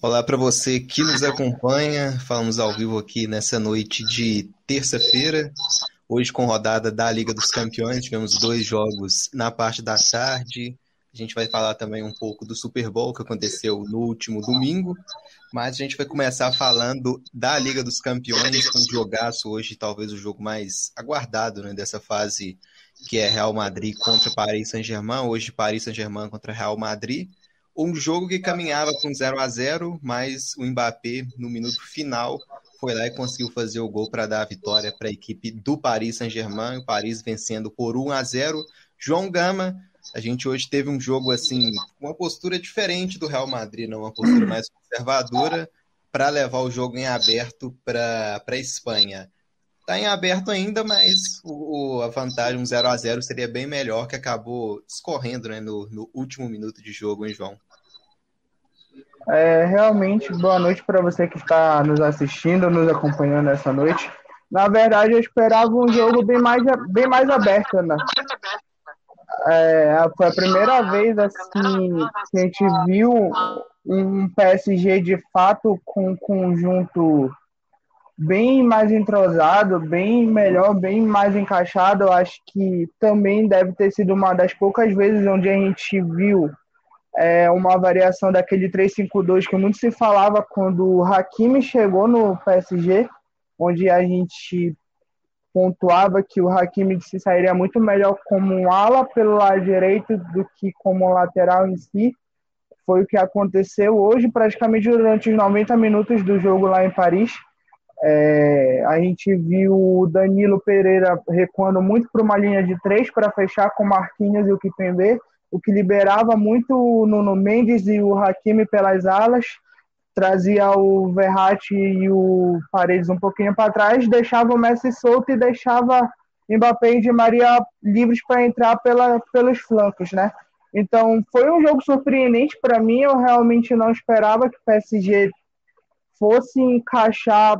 Olá para você que nos acompanha. Falamos ao vivo aqui nessa noite de terça-feira. Hoje com rodada da Liga dos Campeões, tivemos dois jogos na parte da tarde. A gente vai falar também um pouco do Super Bowl que aconteceu no último domingo. Mas a gente vai começar falando da Liga dos Campeões, com um jogaço hoje, talvez o jogo mais aguardado né, dessa fase, que é Real Madrid contra Paris Saint-Germain. Hoje, Paris Saint-Germain contra Real Madrid. Um jogo que caminhava com 0 a 0 mas o Mbappé, no minuto final, foi lá e conseguiu fazer o gol para dar a vitória para a equipe do Paris Saint-Germain. O Paris vencendo por 1 a 0 João Gama, a gente hoje teve um jogo assim, uma postura diferente do Real Madrid, não uma postura mais conservadora, para levar o jogo em aberto para a Espanha. Está em aberto ainda, mas o, a vantagem, um 0 a 0 seria bem melhor, que acabou escorrendo né, no, no último minuto de jogo, hein, João? É, realmente, boa noite para você que está nos assistindo, nos acompanhando essa noite. Na verdade, eu esperava um jogo bem mais, bem mais aberto, né? É, foi a primeira vez assim que a gente viu um PSG de fato com um conjunto bem mais entrosado, bem melhor, bem mais encaixado. Eu acho que também deve ter sido uma das poucas vezes onde a gente viu é, uma variação daquele 3-5-2 que muito se falava quando o Hakimi chegou no PSG, onde a gente pontuava que o Hakimi se sairia muito melhor como um ala pelo lado direito do que como lateral em si. Foi o que aconteceu hoje, praticamente durante os 90 minutos do jogo lá em Paris. É, a gente viu o Danilo Pereira recuando muito para uma linha de três para fechar com Marquinhos e o Kipembe o que liberava muito o Nuno Mendes e o Hakimi pelas alas, trazia o Verratti e o Paredes um pouquinho para trás, deixava o Messi solto e deixava Mbappé e Di Maria livres para entrar pela, pelos flancos, né? Então, foi um jogo surpreendente para mim, eu realmente não esperava que o PSG fosse encaixar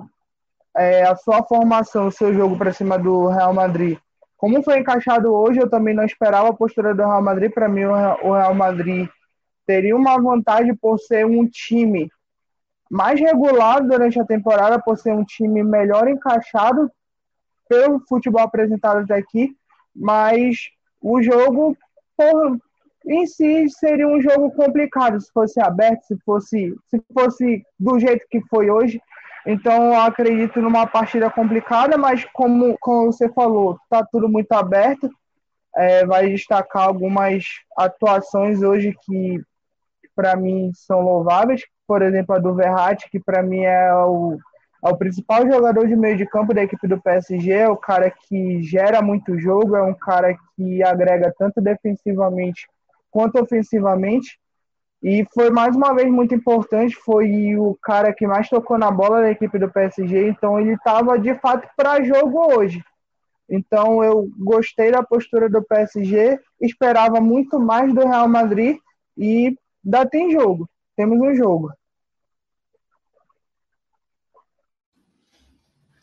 é, a sua formação, o seu jogo para cima do Real Madrid como foi encaixado hoje, eu também não esperava a postura do Real Madrid. Para mim, o Real Madrid teria uma vantagem por ser um time mais regulado durante a temporada, por ser um time melhor encaixado pelo futebol apresentado até aqui, mas o jogo por, em si seria um jogo complicado se fosse aberto, se fosse, se fosse do jeito que foi hoje. Então, eu acredito numa partida complicada, mas como, como você falou, está tudo muito aberto. É, vai destacar algumas atuações hoje que, para mim, são louváveis. Por exemplo, a do Verratti, que para mim é o, é o principal jogador de meio de campo da equipe do PSG, é o cara que gera muito jogo, é um cara que agrega tanto defensivamente quanto ofensivamente. E foi mais uma vez muito importante, foi o cara que mais tocou na bola da equipe do PSG, então ele estava de fato para jogo hoje. Então eu gostei da postura do PSG, esperava muito mais do Real Madrid e ainda tem jogo. Temos um jogo.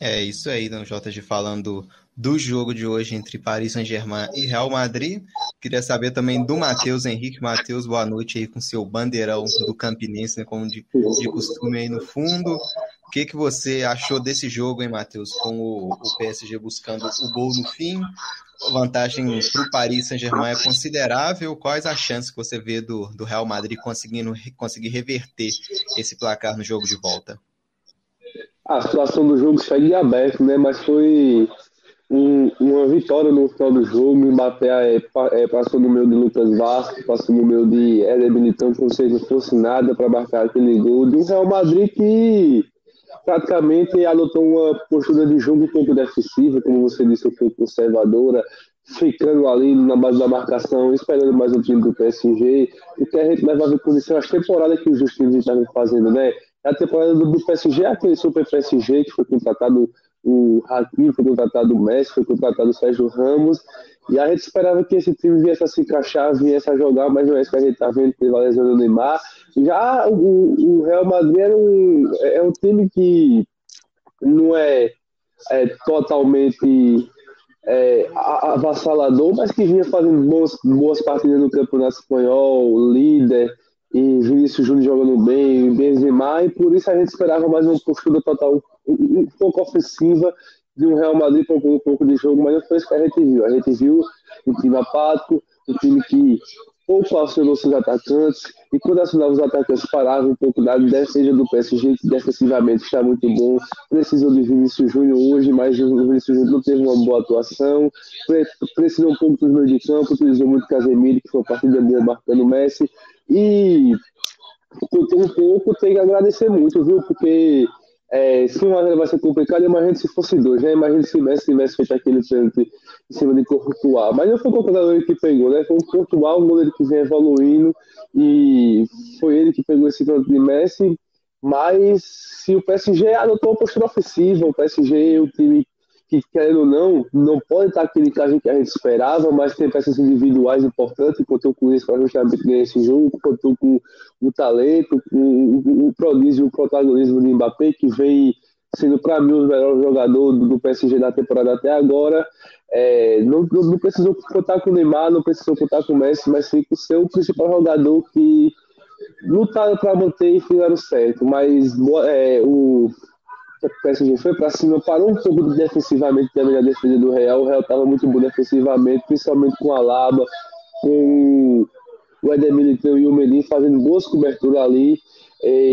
É isso aí, Dom JG falando do jogo de hoje entre Paris Saint-Germain e Real Madrid. Queria saber também do Matheus Henrique. Matheus, boa noite aí com seu bandeirão do Campinense, né, como de, de, costume aí no fundo. O que, que você achou desse jogo, hein, Matheus? Com o, o PSG buscando o gol no fim. A vantagem para o Paris Saint-Germain é considerável. Quais as chances que você vê do, do Real Madrid conseguindo conseguir reverter esse placar no jogo de volta? A situação do jogo segue aberto, né? Mas foi um, uma vitória no final do jogo. O Mbappé é, é, passou no meio de Lucas Vasco, passou no meio de Éder Militão, como se não fosse nada para marcar aquele gol. De um Real Madrid que praticamente adotou uma postura de jogo um pouco defensiva, como você disse, um pouco conservadora, ficando ali na base da marcação, esperando mais o time do PSG, o que a gente leva a isso as temporadas que os times estavam fazendo, né? A temporada do, PSG, aquele super PSG que foi contratado o Hakimi, foi contratado o Messi, foi contratado o Sérgio Ramos, e a gente esperava que esse time viesse a se encaixar, viesse a jogar, mas não é isso que a gente está vendo, teve a lesão do Neymar. Já o, o Real Madrid é um, é um time que não é, é totalmente é, avassalador, mas que vinha fazendo boas, boas partidas no Campeonato Espanhol, líder, e Vinícius Júnior jogando bem, Benzema, e por isso a gente esperava mais uma postura total um, pouco ofensiva de um Real Madrid com um pouco de jogo, mas foi isso que a gente viu. A gente viu um time apático, um time que pouco acionou seus atacantes, e quando acionava os atacantes paravam um pouco da defesa do PSG, que defensivamente está muito bom. Precisou de Vinícius Júnior hoje, mas o Vinícius Júnior não teve uma boa atuação. Precisou um pouco dos meio de campo, utilizou muito Casemiro, que foi uma partida boa marcando o Messi. E um pouco tem que agradecer muito, viu? Porque é, se uma vai ser complicado, imagina se fosse dois, né? Imagina se Messi tivesse feito aquele pênalti em cima de Courtois. Mas não foi o goleiro que pegou, né? Foi o Courtois, um goleiro que vem evoluindo e foi ele que pegou esse pênalti de Messi. Mas se o PSG adotou uma postura ofensiva, o PSG, o time que, querendo ou não, não pode estar aquele caso que a gente esperava, mas tem peças individuais importantes, contou com isso para justamente ganhar esse jogo, contou com o talento, com o, prodígio, o protagonismo de Mbappé, que vem sendo para mim o melhor jogador do PSG da temporada até agora. É, não, não, precisou contar com o Neymar, não precisou contar com o Messi, mas sim com o seu principal jogador que lutaram para manter e fizeram certo. Mas é, o o PSG foi para cima, parou um pouco defensivamente também a defesa do Real. O Real estava muito bom defensivamente, principalmente com a Laba, com o Edemilitão e o Melim fazendo boas coberturas ali,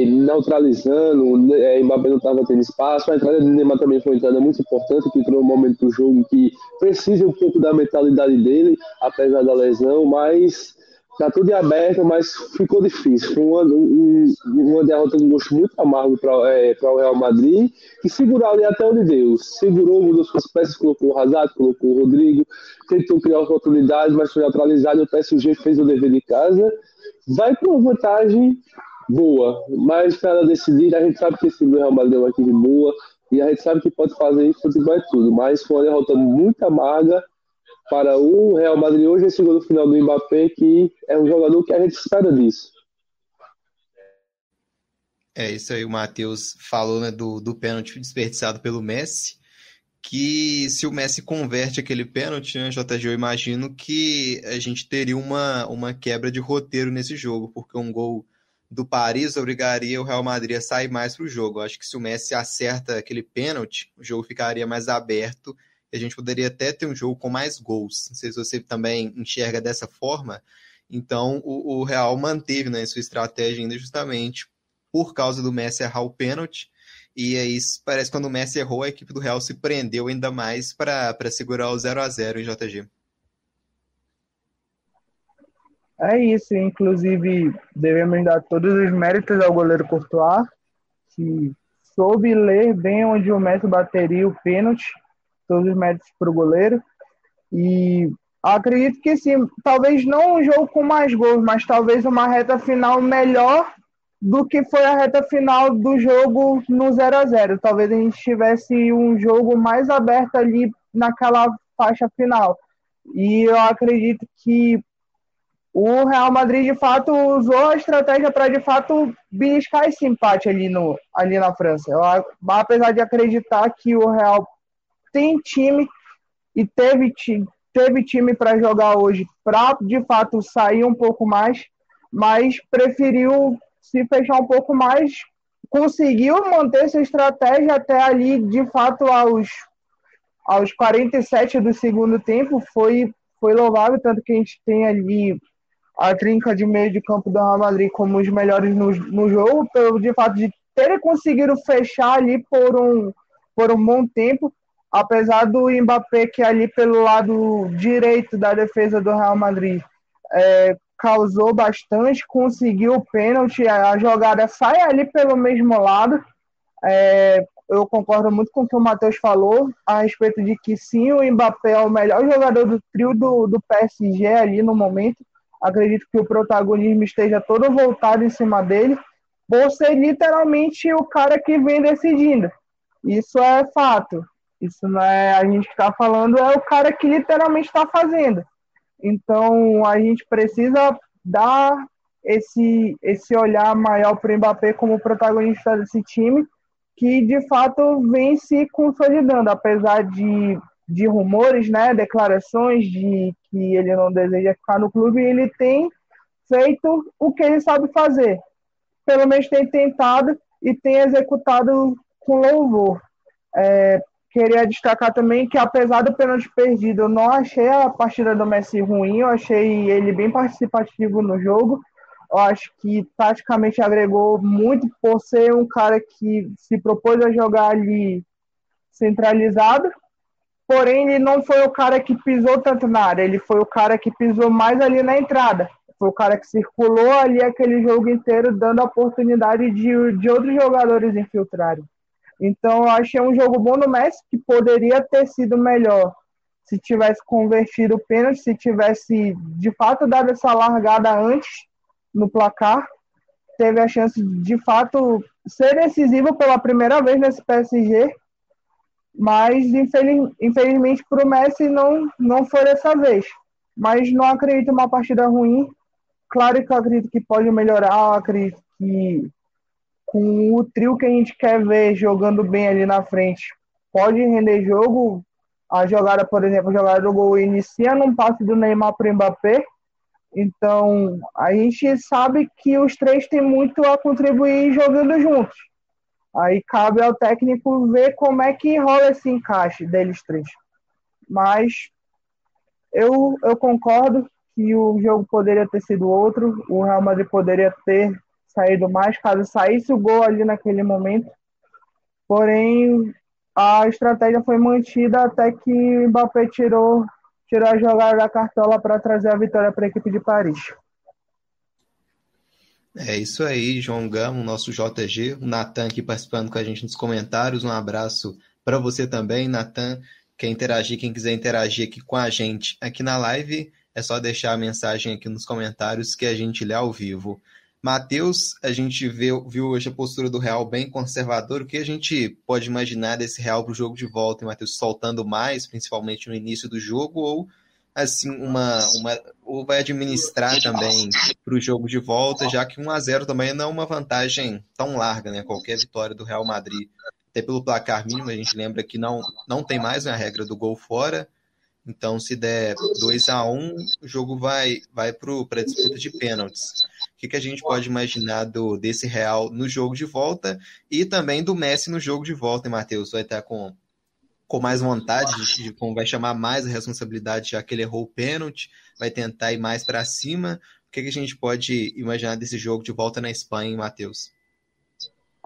neutralizando. Eh, Mbappé não estava tendo espaço. A entrada de Neymar também foi uma entrada muito importante, que entrou um momento do jogo que precisa um pouco da mentalidade dele, apesar da lesão, mas Tá tudo aberto, mas ficou difícil. Foi uma, um, uma derrota com gosto muito amargo para é, o Real Madrid, que segurou ali até onde deu. Segurou, mudou suas peças, colocou o Hazard, colocou o Rodrigo, tentou criar oportunidades, mas foi neutralizado. O PSG fez o dever de casa. Vai com uma vantagem boa, mas para decidir, a gente sabe que esse Real Madrid é uma equipe boa e a gente sabe que pode fazer isso, futebol é tudo. Mas foi uma derrota muito amarga para o Real Madrid hoje gol no final do Mbappé, que é um jogador que a gente espera disso. É isso aí, o Matheus falou né, do, do pênalti desperdiçado pelo Messi, que se o Messi converte aquele pênalti, né, JG, eu imagino que a gente teria uma, uma quebra de roteiro nesse jogo, porque um gol do Paris obrigaria o Real Madrid a sair mais para o jogo. Eu acho que se o Messi acerta aquele pênalti, o jogo ficaria mais aberto a gente poderia até ter um jogo com mais gols. Não sei se você também enxerga dessa forma. Então, o, o Real manteve né, sua estratégia ainda justamente por causa do Messi errar o pênalti. E aí parece que quando o Messi errou, a equipe do Real se prendeu ainda mais para segurar o 0 a 0 em JG. É isso, inclusive devemos dar todos os méritos ao goleiro Courtois, que soube ler bem onde o Messi bateria o pênalti todos os méritos para o goleiro. E acredito que sim, talvez não um jogo com mais gols, mas talvez uma reta final melhor do que foi a reta final do jogo no 0 a 0 Talvez a gente tivesse um jogo mais aberto ali naquela faixa final. E eu acredito que o Real Madrid de fato usou a estratégia para de fato beliscar esse empate ali, no, ali na França. Eu, apesar de acreditar que o Real tem time e teve, teve time para jogar hoje para de fato sair um pouco mais, mas preferiu se fechar um pouco mais, conseguiu manter sua estratégia até ali de fato aos aos 47 do segundo tempo. Foi foi louvável tanto que a gente tem ali a trinca de meio de campo do Real Madrid como os melhores no, no jogo, pelo de fato de terem conseguido fechar ali por um, por um bom tempo apesar do Mbappé que ali pelo lado direito da defesa do Real Madrid é, causou bastante, conseguiu o pênalti, a jogada sai ali pelo mesmo lado. É, eu concordo muito com o que o Matheus falou a respeito de que sim, o Mbappé é o melhor jogador do trio do, do PSG ali no momento. Acredito que o protagonismo esteja todo voltado em cima dele, por ser literalmente o cara que vem decidindo. Isso é fato. Isso não é a gente está falando, é o cara que literalmente está fazendo. Então a gente precisa dar esse, esse olhar maior para o Mbappé como protagonista desse time, que de fato vem se consolidando, apesar de, de rumores, né, declarações de que ele não deseja ficar no clube, ele tem feito o que ele sabe fazer. Pelo menos tem tentado e tem executado com louvor. É, queria destacar também que, apesar do pênalti perdido, eu não achei a partida do Messi ruim, eu achei ele bem participativo no jogo. Eu acho que taticamente agregou muito por ser um cara que se propôs a jogar ali centralizado. Porém, ele não foi o cara que pisou tanto na área, ele foi o cara que pisou mais ali na entrada. Foi o cara que circulou ali aquele jogo inteiro, dando a oportunidade de, de outros jogadores infiltrarem. Então, eu achei um jogo bom no Messi, que poderia ter sido melhor se tivesse convertido o pênalti, se tivesse de fato dado essa largada antes no placar. Teve a chance de, fato ser decisivo pela primeira vez nesse PSG, mas infeliz, infelizmente para o Messi não, não foi dessa vez. Mas não acredito uma partida ruim. Claro que eu acredito que pode melhorar, acredito que com o trio que a gente quer ver jogando bem ali na frente, pode render jogo. A jogada, por exemplo, a jogada do gol inicia num passe do Neymar para o Mbappé. Então, a gente sabe que os três têm muito a contribuir jogando juntos. Aí cabe ao técnico ver como é que rola esse encaixe deles três. Mas eu, eu concordo que o jogo poderia ter sido outro. O Real Madrid poderia ter saído mais caso saísse o gol ali naquele momento. Porém, a estratégia foi mantida até que o Mbappé tirou, tirou a jogada da cartola para trazer a vitória para a equipe de Paris. É isso aí, João Gamo, nosso JG, o Natan aqui participando com a gente nos comentários. Um abraço para você também, Natan. Quer interagir, quem quiser interagir aqui com a gente aqui na live, é só deixar a mensagem aqui nos comentários que a gente lê ao vivo. Matheus, a gente viu, viu hoje a postura do Real bem conservador. O que a gente pode imaginar desse Real para o jogo de volta, Matheus? Soltando mais, principalmente no início do jogo, ou assim, uma, uma ou vai administrar também para o jogo de volta, já que 1 a 0 também não é uma vantagem tão larga, né? Qualquer vitória do Real Madrid, até pelo placar mínimo, a gente lembra que não, não tem mais né, a regra do gol fora. Então, se der 2 a 1 o jogo vai, vai para a disputa de pênaltis. O que, que a gente pode imaginar do, desse Real no jogo de volta e também do Messi no jogo de volta, hein, Matheus? Vai estar com, com mais vontade, de, de, com, vai chamar mais a responsabilidade, já que ele errou o pênalti, vai tentar ir mais para cima. O que, que a gente pode imaginar desse jogo de volta na Espanha, hein, Matheus?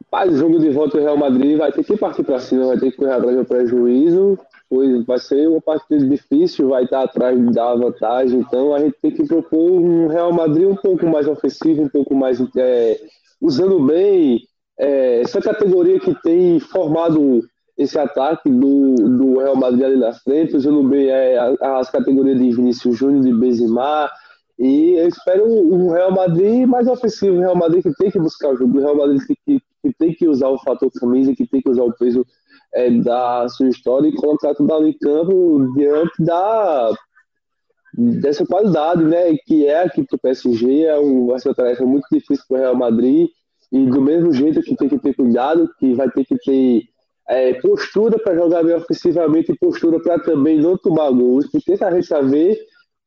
Rapaz, o jogo de volta do Real Madrid vai ter que partir para cima, vai ter que correr atrás do prejuízo pois vai ser uma partida difícil, vai estar atrás da vantagem, então a gente tem que propor um Real Madrid um pouco mais ofensivo, um pouco mais é, usando bem é, essa categoria que tem formado esse ataque do, do Real Madrid ali na frente, usando bem é, as categorias de Vinícius Júnior, de Benzema, e eu espero um Real Madrid mais ofensivo, um Real Madrid que tem que buscar o jogo, um Real Madrid que, que, que tem que usar o fator camisa, que tem que usar o peso é, da sua história e colocar tudo ali em campo diante da dessa qualidade, né, que é aqui para o PSG, é um, uma tarefa muito difícil para o Real Madrid, e do mesmo jeito que tem que ter cuidado, que vai ter que ter é, postura para jogar bem ofensivamente e postura para também não tomar gols, porque a gente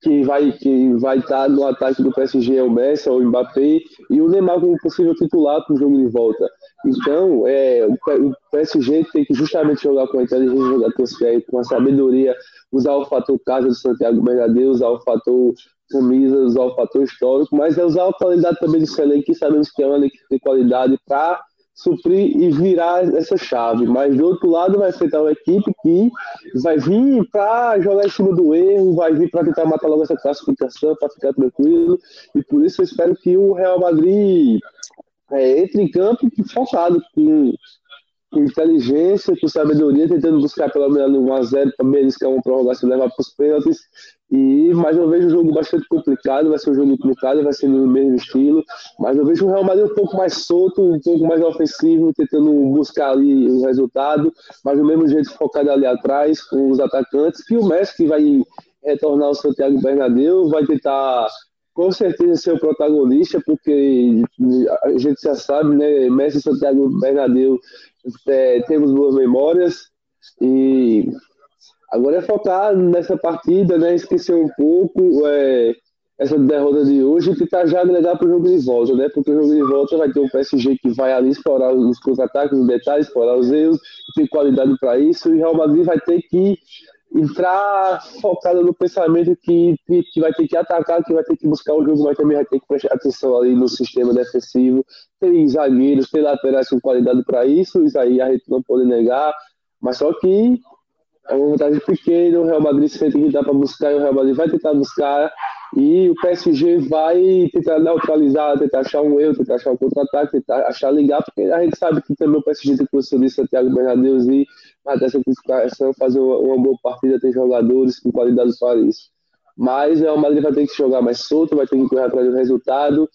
que vai que vai estar no ataque do PSG é o Messi, é o Mbappé e o Neymar como possível titular para o jogo de volta. Então, é, o PSG tem que justamente jogar com a inteligência, jogar com a sabedoria, usar o fator casa do Santiago Bernabéu, usar o fator camisa, usar o fator histórico, mas é usar a qualidade também do elenco, que sabemos que é uma equipe de qualidade para suprir e virar essa chave. Mas do outro lado vai enfrentar uma equipe que vai vir para jogar em cima do erro, vai vir para tentar matar logo essa classificação, para ficar tranquilo. E por isso eu espero que o Real Madrid é, entre em campo focado, com, com, inteligência, com sabedoria, tentando buscar pelo menos um 1x0 para beliscar uma prorrogação levar para os pênaltis. E, mas eu vejo um jogo bastante complicado, vai ser um jogo complicado, vai ser no mesmo estilo, mas eu vejo o Real Madrid um pouco mais solto, um pouco mais ofensivo, tentando buscar ali o resultado, mas do mesmo jeito focado ali atrás, com os atacantes, e o Messi que vai retornar ao Santiago Bernabéu, vai tentar com certeza ser o protagonista, porque a gente já sabe, né? Messi Santiago Bernabéu é, temos boas memórias e agora é focar nessa partida, né? Esquecer um pouco, é, essa derrota de hoje e tentar já agregar para o jogo de volta, né? Porque o jogo de volta vai ter um PSG que vai ali explorar os contra-ataques, os detalhes, explorar os erros, tem qualidade para isso, e o Real Madrid vai ter que entrar focado no pensamento que, que vai ter que atacar, que vai ter que buscar o jogo, mas também vai ter que prestar atenção ali no sistema defensivo. Tem zagueiros, tem laterais com qualidade para isso, isso aí a gente não pode negar, mas só que é uma vantagem pequena, o Real Madrid sente que dá para buscar, e o Real Madrid vai tentar buscar, e o PSG vai tentar neutralizar, tentar achar um erro, tentar achar um contra-ataque, tentar achar ligar, porque a gente sabe que também o PSG tem posição de Santiago Bernabéu e mas essa classificação fazer uma, boa partida, tem jogadores com qualidade para isso. Mas o Real Madrid vai ter que jogar mais solto, vai ter que correr atrás do resultado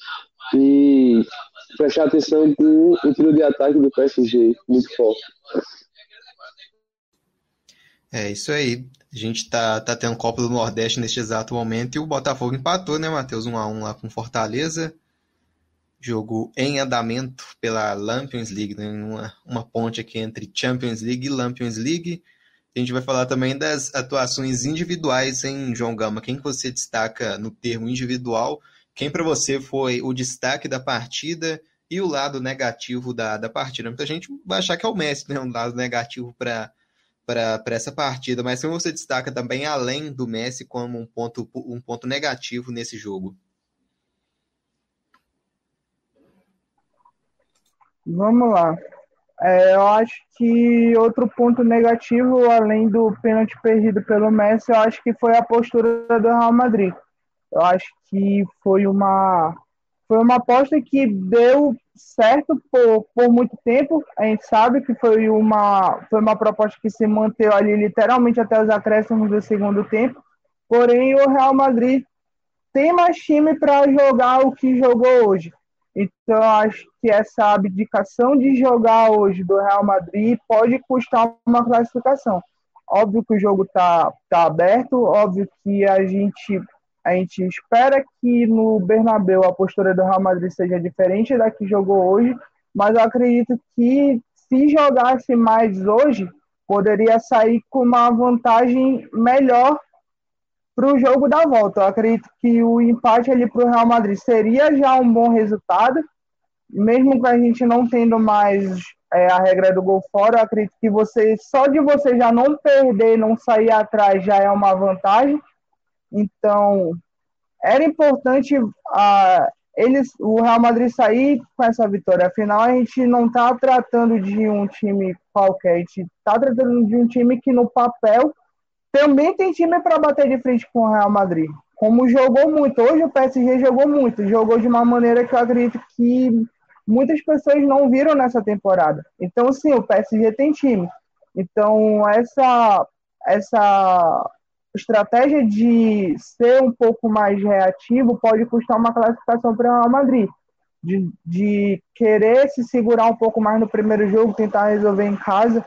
e prestar atenção com o tiro de ataque do PSG, muito forte. É isso aí. A gente tá, tá tendo Copa do Nordeste neste exato momento e o Botafogo empatou, né, Matheus? 1x1 lá com Fortaleza. Jogo em andamento pela Lampions League, né? uma, uma ponte aqui entre Champions League e Lampions League. A gente vai falar também das atuações individuais em João Gama. Quem que você destaca no termo individual? Quem para você foi o destaque da partida e o lado negativo da, da partida? Muita gente vai achar que é o Messi, né? Um lado negativo para para essa partida, mas como você destaca também além do Messi como um ponto, um ponto negativo nesse jogo? Vamos lá. É, eu acho que outro ponto negativo, além do pênalti perdido pelo Messi, eu acho que foi a postura do Real Madrid. Eu acho que foi uma foi uma aposta que deu certo por, por muito tempo. A gente sabe que foi uma, foi uma proposta que se manteve ali literalmente até os acréscimos do segundo tempo. Porém, o Real Madrid tem mais time para jogar o que jogou hoje. Então, acho que essa abdicação de jogar hoje do Real Madrid pode custar uma classificação. Óbvio que o jogo está tá aberto, óbvio que a gente a gente espera que no Bernabéu a postura do Real Madrid seja diferente da que jogou hoje, mas eu acredito que se jogasse mais hoje, poderia sair com uma vantagem melhor para o jogo da volta. Eu acredito que o empate ali para o Real Madrid seria já um bom resultado, mesmo que a gente não tendo mais é, a regra do gol fora, eu acredito que você só de você já não perder, não sair atrás já é uma vantagem. Então, era importante uh, eles, o Real Madrid sair com essa vitória. Afinal, a gente não está tratando de um time qualquer, a gente está tratando de um time que no papel também tem time para bater de frente com o Real Madrid. Como jogou muito, hoje o PSG jogou muito, jogou de uma maneira que eu acredito que muitas pessoas não viram nessa temporada. Então, sim, o PSG tem time. Então, essa, essa estratégia de ser um pouco mais reativo pode custar uma classificação para o Real Madrid. De, de querer se segurar um pouco mais no primeiro jogo, tentar resolver em casa,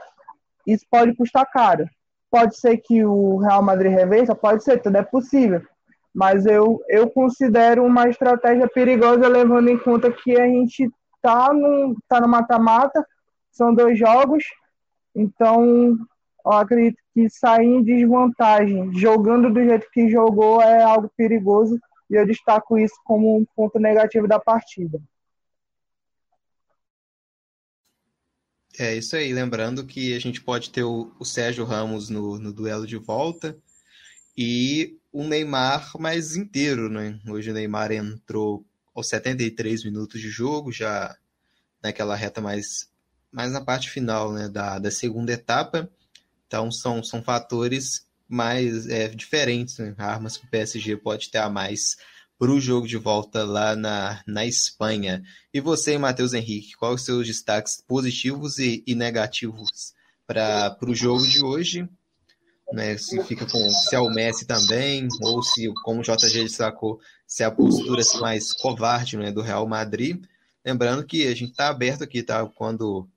isso pode custar caro. Pode ser que o Real Madrid reversa, pode ser, tudo é possível. Mas eu, eu considero uma estratégia perigosa, levando em conta que a gente está no, tá no mata-mata, são dois jogos, então eu acredito que sair em desvantagem, jogando do jeito que jogou, é algo perigoso e eu destaco isso como um ponto negativo da partida. É isso aí, lembrando que a gente pode ter o, o Sérgio Ramos no, no duelo de volta e o Neymar mais inteiro, né? Hoje o Neymar entrou aos 73 minutos de jogo, já naquela reta mais, mais na parte final né, da, da segunda etapa. Então são, são fatores mais é, diferentes, né? armas que o PSG pode ter a mais para o jogo de volta lá na, na Espanha. E você, Matheus Henrique, quais os seus destaques positivos e, e negativos para o jogo de hoje? Né, se fica com se é o Messi também, ou se, como o JG destacou, se é a postura mais covarde né, do Real Madrid. Lembrando que a gente está aberto aqui, tá? Quando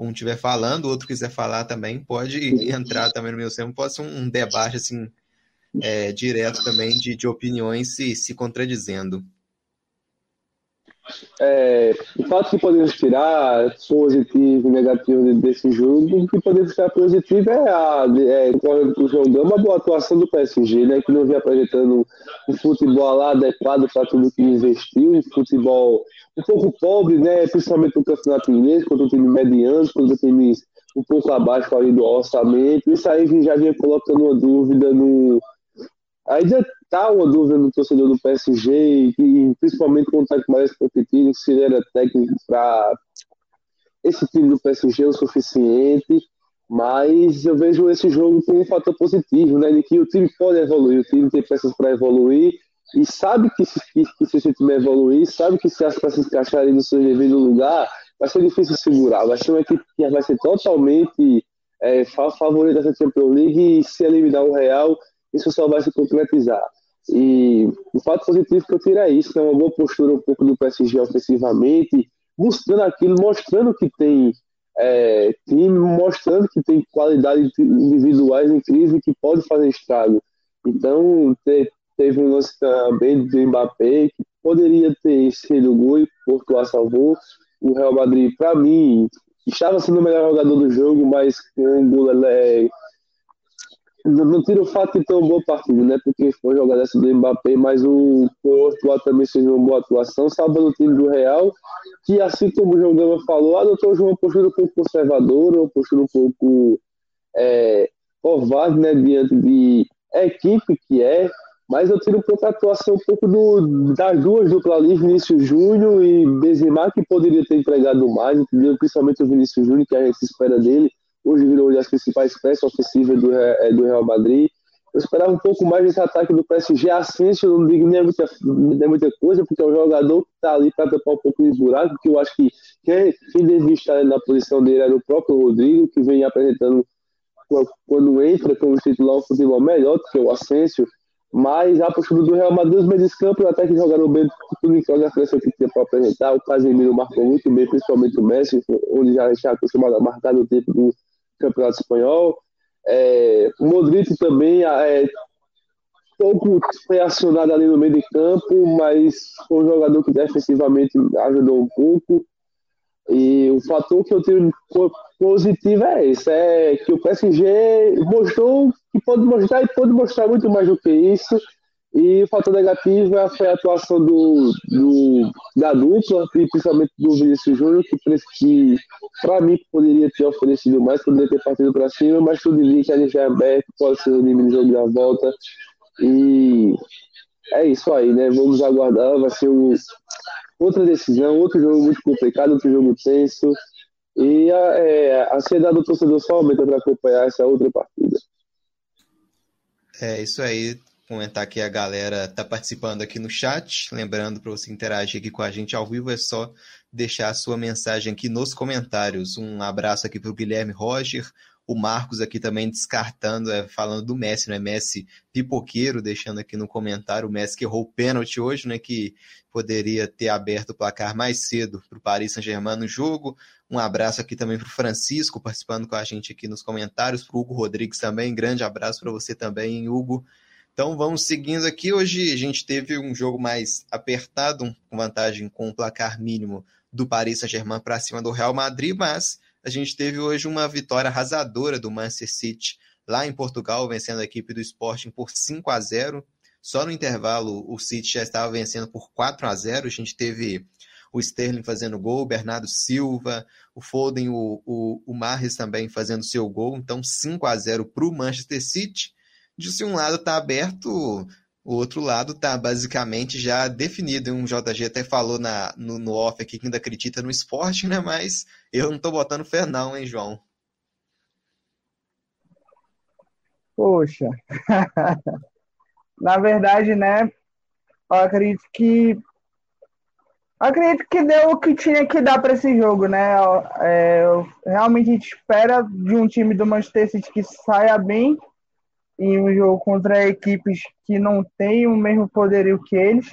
um estiver falando, o outro quiser falar também, pode entrar também no meu tempo, pode ser um, debate assim é, direto também de, de opiniões se, se contradizendo. É, o fato que podemos tirar positivo e negativo desse jogo, o que podemos tirar positivo é, a, é o João Gama, uma boa atuação do PSG, né, que não vinha apresentando um futebol adequado para tudo que investiu, um futebol um pouco pobre, né, principalmente no campeonato inglês, contra o time mediano, contra times um pouco abaixo ali do orçamento. Isso aí já vinha colocando uma dúvida no. Ainda está uma dúvida no torcedor do PSG, e principalmente com o técnico mais competitivo, se ele era técnico para esse time do PSG o suficiente. Mas eu vejo esse jogo como um fator positivo, né? De que o time pode evoluir, o time tem peças para evoluir e sabe que se, que, que se esse time evoluir, sabe que se as peças encaixarem no seu devido lugar, vai ser difícil segurar. Vai ser uma equipe que vai ser totalmente é, favorita da Champions League e se eliminar o Real, isso só vai se concretizar. E o fato positivo que eu tiro é isso, é uma boa postura um pouco do PSG ofensivamente, mostrando aquilo, mostrando que tem é, time, mostrando que tem qualidades individuais incríveis que pode fazer estrago. Então, te, teve um lance também do Mbappé que poderia ter sido gol e Porto salvou, o Real Madrid, para mim, estava sendo o melhor jogador do jogo, mas com o gol é, não, tira o fato de ter uma boa partida, né? Porque foi jogada essa do Mbappé, mas o Porto também fez uma boa atuação, salvando o time do Real, que assim como o João Gama falou, adotou uma postura um pouco conservadora, uma postura um pouco é, covarde, né? Diante de equipe que é, mas eu tiro um pouco a atuação um pouco do, das duas duplas ali, Vinícius Júnior e Benzema, que poderia ter entregado mais, entendeu? principalmente o Vinícius Júnior, que a gente espera dele. Hoje virou uma das principais peças ofensivas do, é, do Real Madrid. Eu esperava um pouco mais desse ataque do PSG. Asensio, não digo nem é muita, nem é muita coisa, porque é um jogador que está ali para tapar um pouco de buraco, que eu acho que quem, quem devia estar na posição dele era o próprio Rodrigo, que vem apresentando quando entra como titular um futebol melhor do que o Asensio mas a postura do Real Madrid, os meios de campo, até que jogaram bem tudo em a seleção que tinha para apresentar. O Casemiro marcou muito bem, principalmente o Messi, onde já está acostumado a marcar no tempo do Campeonato Espanhol. É, o Modric também é pouco reacionado ali no meio de campo, mas foi um jogador que defensivamente ajudou um pouco. E o fator que eu tenho positivo é esse, é que o PSG mostrou que pode mostrar e pode mostrar muito mais do que isso. E o fator negativo é foi a atuação do, do da dupla, principalmente do Vinícius Júnior, que, que para mim poderia ter oferecido mais, poderia ter partido para cima, mas tudo indica que a gente é aberto, pode ser o no jogo da volta. E é isso aí, né? Vamos aguardar, vai ser o, outra decisão, outro jogo muito complicado, outro jogo tenso. E a, é, a ansiedade do torcedor só aumenta para acompanhar essa outra partida. É isso aí. Comentar que a galera tá participando aqui no chat. Lembrando para você interagir aqui com a gente ao vivo, é só deixar a sua mensagem aqui nos comentários. Um abraço aqui para o Guilherme Roger, o Marcos aqui também descartando, é, falando do Messi, né? Messi pipoqueiro, deixando aqui no comentário o Messi que errou o pênalti hoje, né? Que poderia ter aberto o placar mais cedo para o Paris Saint-Germain no jogo. Um abraço aqui também para o Francisco, participando com a gente aqui nos comentários, para o Hugo Rodrigues também. Grande abraço para você também, Hugo. Então vamos seguindo aqui. Hoje a gente teve um jogo mais apertado, com vantagem com o placar mínimo do Paris Saint-Germain para cima do Real Madrid, mas a gente teve hoje uma vitória arrasadora do Manchester City lá em Portugal, vencendo a equipe do Sporting por 5 a 0. Só no intervalo o City já estava vencendo por 4 a 0. A gente teve o Sterling fazendo gol, o Bernardo Silva, o Foden, o, o, o Marres também fazendo seu gol. Então 5 a 0 para o Manchester City. De se um lado está aberto, o outro lado está basicamente já definido. Um JG até falou na, no, no, off aqui que ainda acredita no esporte, né? Mas eu não estou botando fé não, hein, João? Poxa. na verdade, né? Eu acredito que acredito que deu o que tinha que dar para esse jogo, né? É, realmente a gente espera de um time do Manchester City que saia bem em um jogo contra equipes que não têm o mesmo poderio que eles.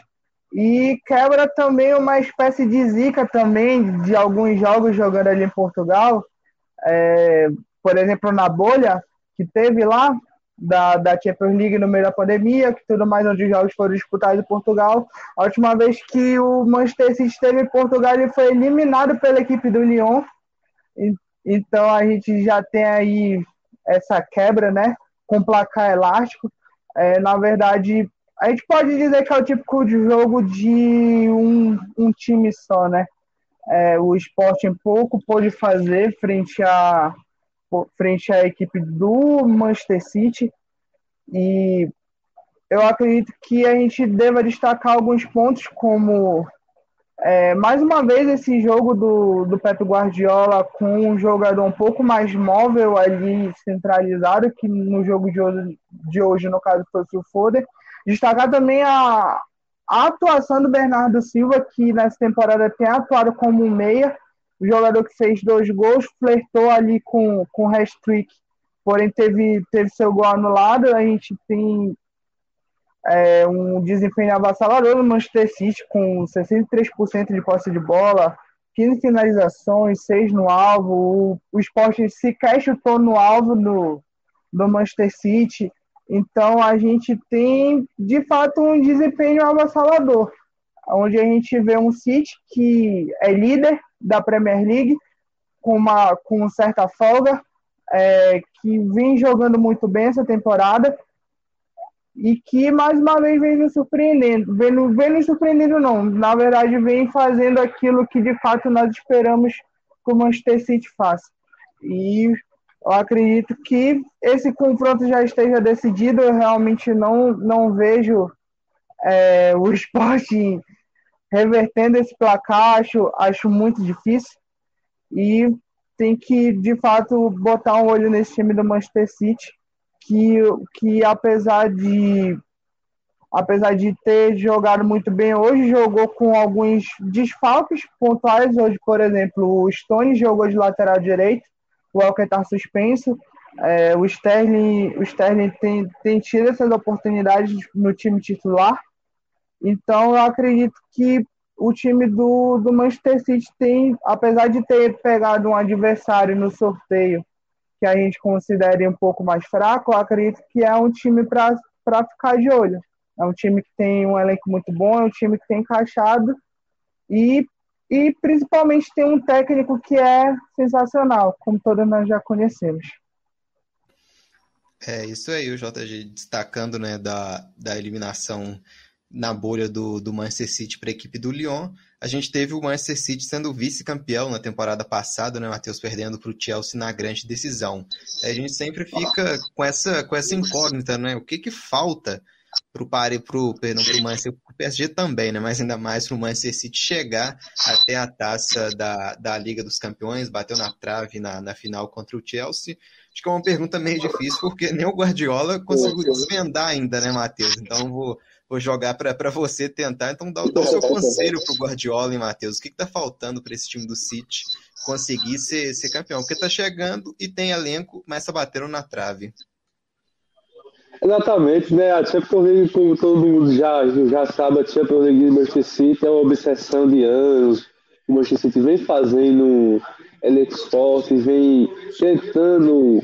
E quebra também uma espécie de zica também de alguns jogos jogando ali em Portugal. É, por exemplo, na bolha que teve lá, da, da Champions League no meio da pandemia, que tudo mais, onde os jogos foram disputados em Portugal. A última vez que o Manchester City esteve em Portugal, ele foi eliminado pela equipe do Lyon. Então a gente já tem aí essa quebra, né? Com placar elástico. É, na verdade, a gente pode dizer que é o típico de jogo de um, um time só, né? É, o Sporting pouco pôde fazer frente a frente à equipe do Manchester City e eu acredito que a gente deva destacar alguns pontos como é, mais uma vez esse jogo do, do Pep Guardiola com um jogador um pouco mais móvel ali centralizado que no jogo de hoje, de hoje no caso foi o Foden destacar também a, a atuação do Bernardo Silva que nessa temporada tem atuado como um meia o jogador que fez dois gols, flertou ali com, com o hat-trick, porém teve, teve seu gol anulado. A gente tem é, um desempenho avassalador no Manchester City, com 63% de posse de bola, 15 finalizações, 6 no alvo. O, o Sport sequer chutou no alvo do, do Manchester City. Então a gente tem, de fato, um desempenho avassalador, onde a gente vê um City que é líder da Premier League com uma com certa folga, é, que vem jogando muito bem essa temporada e que mais uma vez vem nos surpreendendo, vem, vem nos surpreendendo não, na verdade vem fazendo aquilo que de fato nós esperamos que o Manchester City faça. E eu acredito que esse confronto já esteja decidido, eu realmente não, não vejo é, o esporte revertendo esse placar, acho, acho muito difícil. E tem que, de fato, botar um olho nesse time do Manchester City, que, que apesar de apesar de ter jogado muito bem hoje, jogou com alguns desfalques pontuais. Hoje, por exemplo, o Stone jogou de lateral direito, o Elker está suspenso. É, o Sterling, o Sterling tem, tem tido essas oportunidades no time titular. Então, eu acredito que o time do, do Manchester City tem, apesar de ter pegado um adversário no sorteio que a gente considere um pouco mais fraco, eu acredito que é um time para ficar de olho. É um time que tem um elenco muito bom, é um time que tem encaixado e, e principalmente tem um técnico que é sensacional, como todos nós já conhecemos. É isso aí, o JG destacando né, da, da eliminação na bolha do, do Manchester City para a equipe do Lyon. A gente teve o Manchester City sendo vice-campeão na temporada passada, né, Matheus, perdendo para o Chelsea na grande decisão. A gente sempre fica com essa, com essa incógnita, né? O que, que falta para o pro, perdão, pro Manchester, pro PSG também, né? Mas ainda mais para o Manchester City chegar até a taça da, da Liga dos Campeões, bateu na trave na, na final contra o Chelsea. Acho que é uma pergunta meio difícil, porque nem o Guardiola conseguiu desvendar ainda, né, Matheus? Então vou vou jogar para você tentar. Então, dá, dá o seu conselho para o Guardiola e Matheus. O que está faltando para esse time do City conseguir ser, ser campeão? Porque está chegando e tem elenco, mas está batendo na trave. Exatamente, né? A Champions League, como todo mundo já, já sabe, a Champions League do Manchester City é uma obsessão de anos. O Manchester City vem fazendo elencos fortes, vem tentando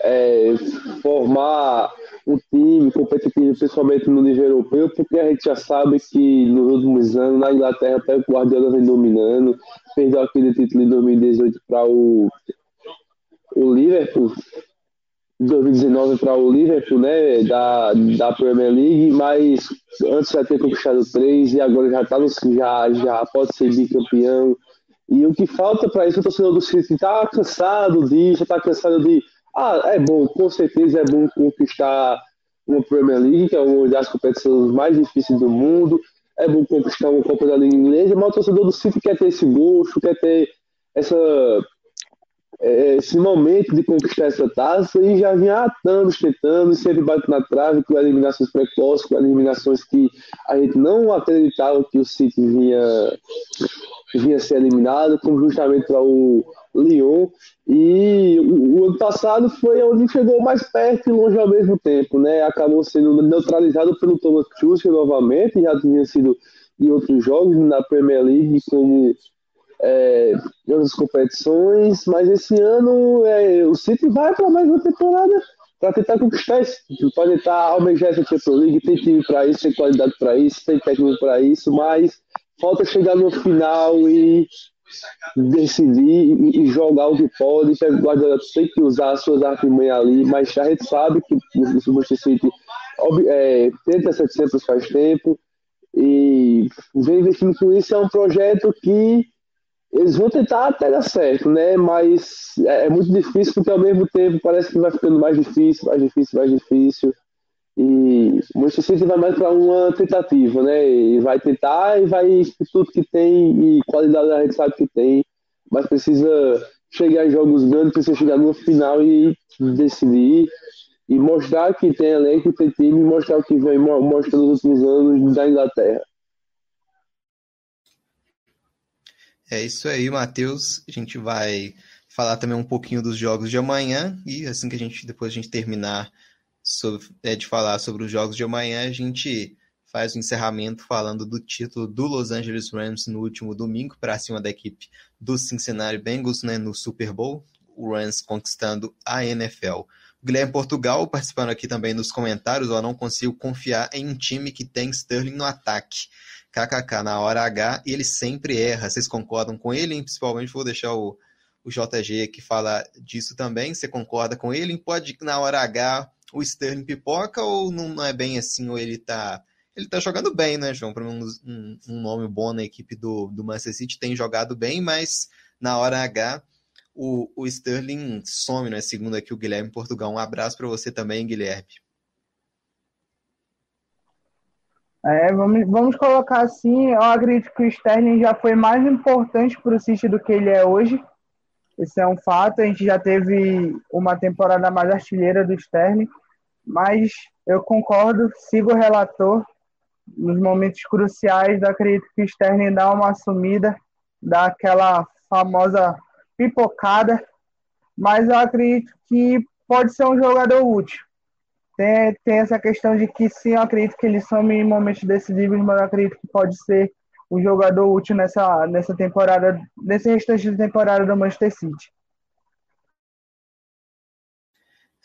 é, formar um time competitivo, principalmente no nível europeu, porque a gente já sabe que nos últimos anos na Inglaterra até o Guardiola vem dominando, perdeu aquele título em 2018 para o, o Liverpool, 2019 para o Liverpool, né, da, da Premier League, mas antes já ter conquistado três e agora já tá no, já, já pode ser bicampeão. E o que falta para isso, o torcedor do City está cansado disso, está cansado de ah, é bom, com certeza é bom conquistar uma Premier League, que é uma das competições mais difíceis do mundo. É bom conquistar uma Copa da Liga Inglesa, mas o torcedor do City quer ter esse gosto, quer ter essa, esse momento de conquistar essa taça e já vinha há anos tentando, sempre bate na trave com eliminações precoces, com eliminações que a gente não acreditava que o City vinha, vinha ser eliminado, como justamente para o Lyon. E o, o, ano passado foi onde chegou mais perto e longe ao mesmo tempo, né? Acabou sendo neutralizado pelo Thomas Tuchel novamente, já tinha sido em outros jogos na Premier League, como é, em outras competições, mas esse ano é, o City vai para mais uma temporada para tentar conquistar título, para tentar almejar essa Champions League. Tem time para isso, tem qualidade para isso, tem técnico para isso, mas falta chegar no final e decidir e jogar o que pode. O Guardiola tem que usar as suas artimanhas ali, mas a gente sabe que o Manchester City é, tenta essa Champions faz tempo e vem investindo com isso. É um projeto que eles vão tentar até dar certo, né? Mas é, é, muito difícil porque ao mesmo tempo parece que vai ficando mais difícil, mais difícil, mais difícil. E o Manchester City vai mais para uma tentativa, né? E vai tentar e vai tudo que tem e qualidade a gente sabe que tem, mas precisa chegar em jogos grandes, precisa chegar no final e decidir e mostrar que tem elenco, tem time, mostrar o que vem mostrando nos últimos anos da Inglaterra. É isso aí, Matheus. A gente vai falar também um pouquinho dos jogos de amanhã e assim que a gente depois a gente terminar sobre, é, de falar sobre os jogos de amanhã, a gente faz o encerramento falando do título do Los Angeles Rams no último domingo para cima da equipe do Cincinnati Bengals né, no Super Bowl, o Rams conquistando a NFL. Guilherme Portugal participando aqui também nos comentários, eu não consigo confiar em um time que tem Sterling no ataque. KKK na hora H e ele sempre erra. Vocês concordam com ele? Principalmente vou deixar o, o JG que fala disso também. Você concorda com ele? Pode na hora H o Sterling pipoca ou não é bem assim? Ou ele tá ele tá jogando bem, né, João? Um, um, um, nome bom na equipe do, do Manchester City tem jogado bem, mas na hora H o, o Sterling some, né? Segundo aqui o Guilherme Portugal. Um abraço para você também, Guilherme. É, vamos, vamos colocar assim, eu acredito que o Sterling já foi mais importante para o City do que ele é hoje. Esse é um fato. A gente já teve uma temporada mais artilheira do Sterling, mas eu concordo, sigo o relator. Nos momentos cruciais, eu acredito que o Sterling dá uma sumida, dá aquela famosa pipocada, mas eu acredito que pode ser um jogador útil tem, tem essa questão de que sim, eu acredito que ele some em momentos decisivos, mas eu acredito que pode ser um jogador útil nessa, nessa temporada, nesse restante de temporada do Manchester City.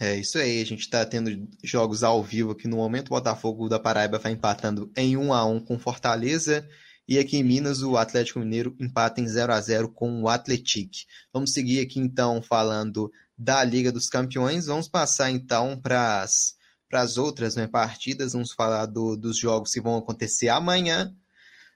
É isso aí, a gente está tendo jogos ao vivo aqui no momento. O Botafogo da Paraíba vai empatando em 1 a 1 com Fortaleza. E aqui em Minas, o Atlético Mineiro empata em 0 a 0 com o Atlético. Vamos seguir aqui então falando da Liga dos Campeões. Vamos passar então para as para as outras né, partidas, vamos falar do, dos jogos que vão acontecer amanhã.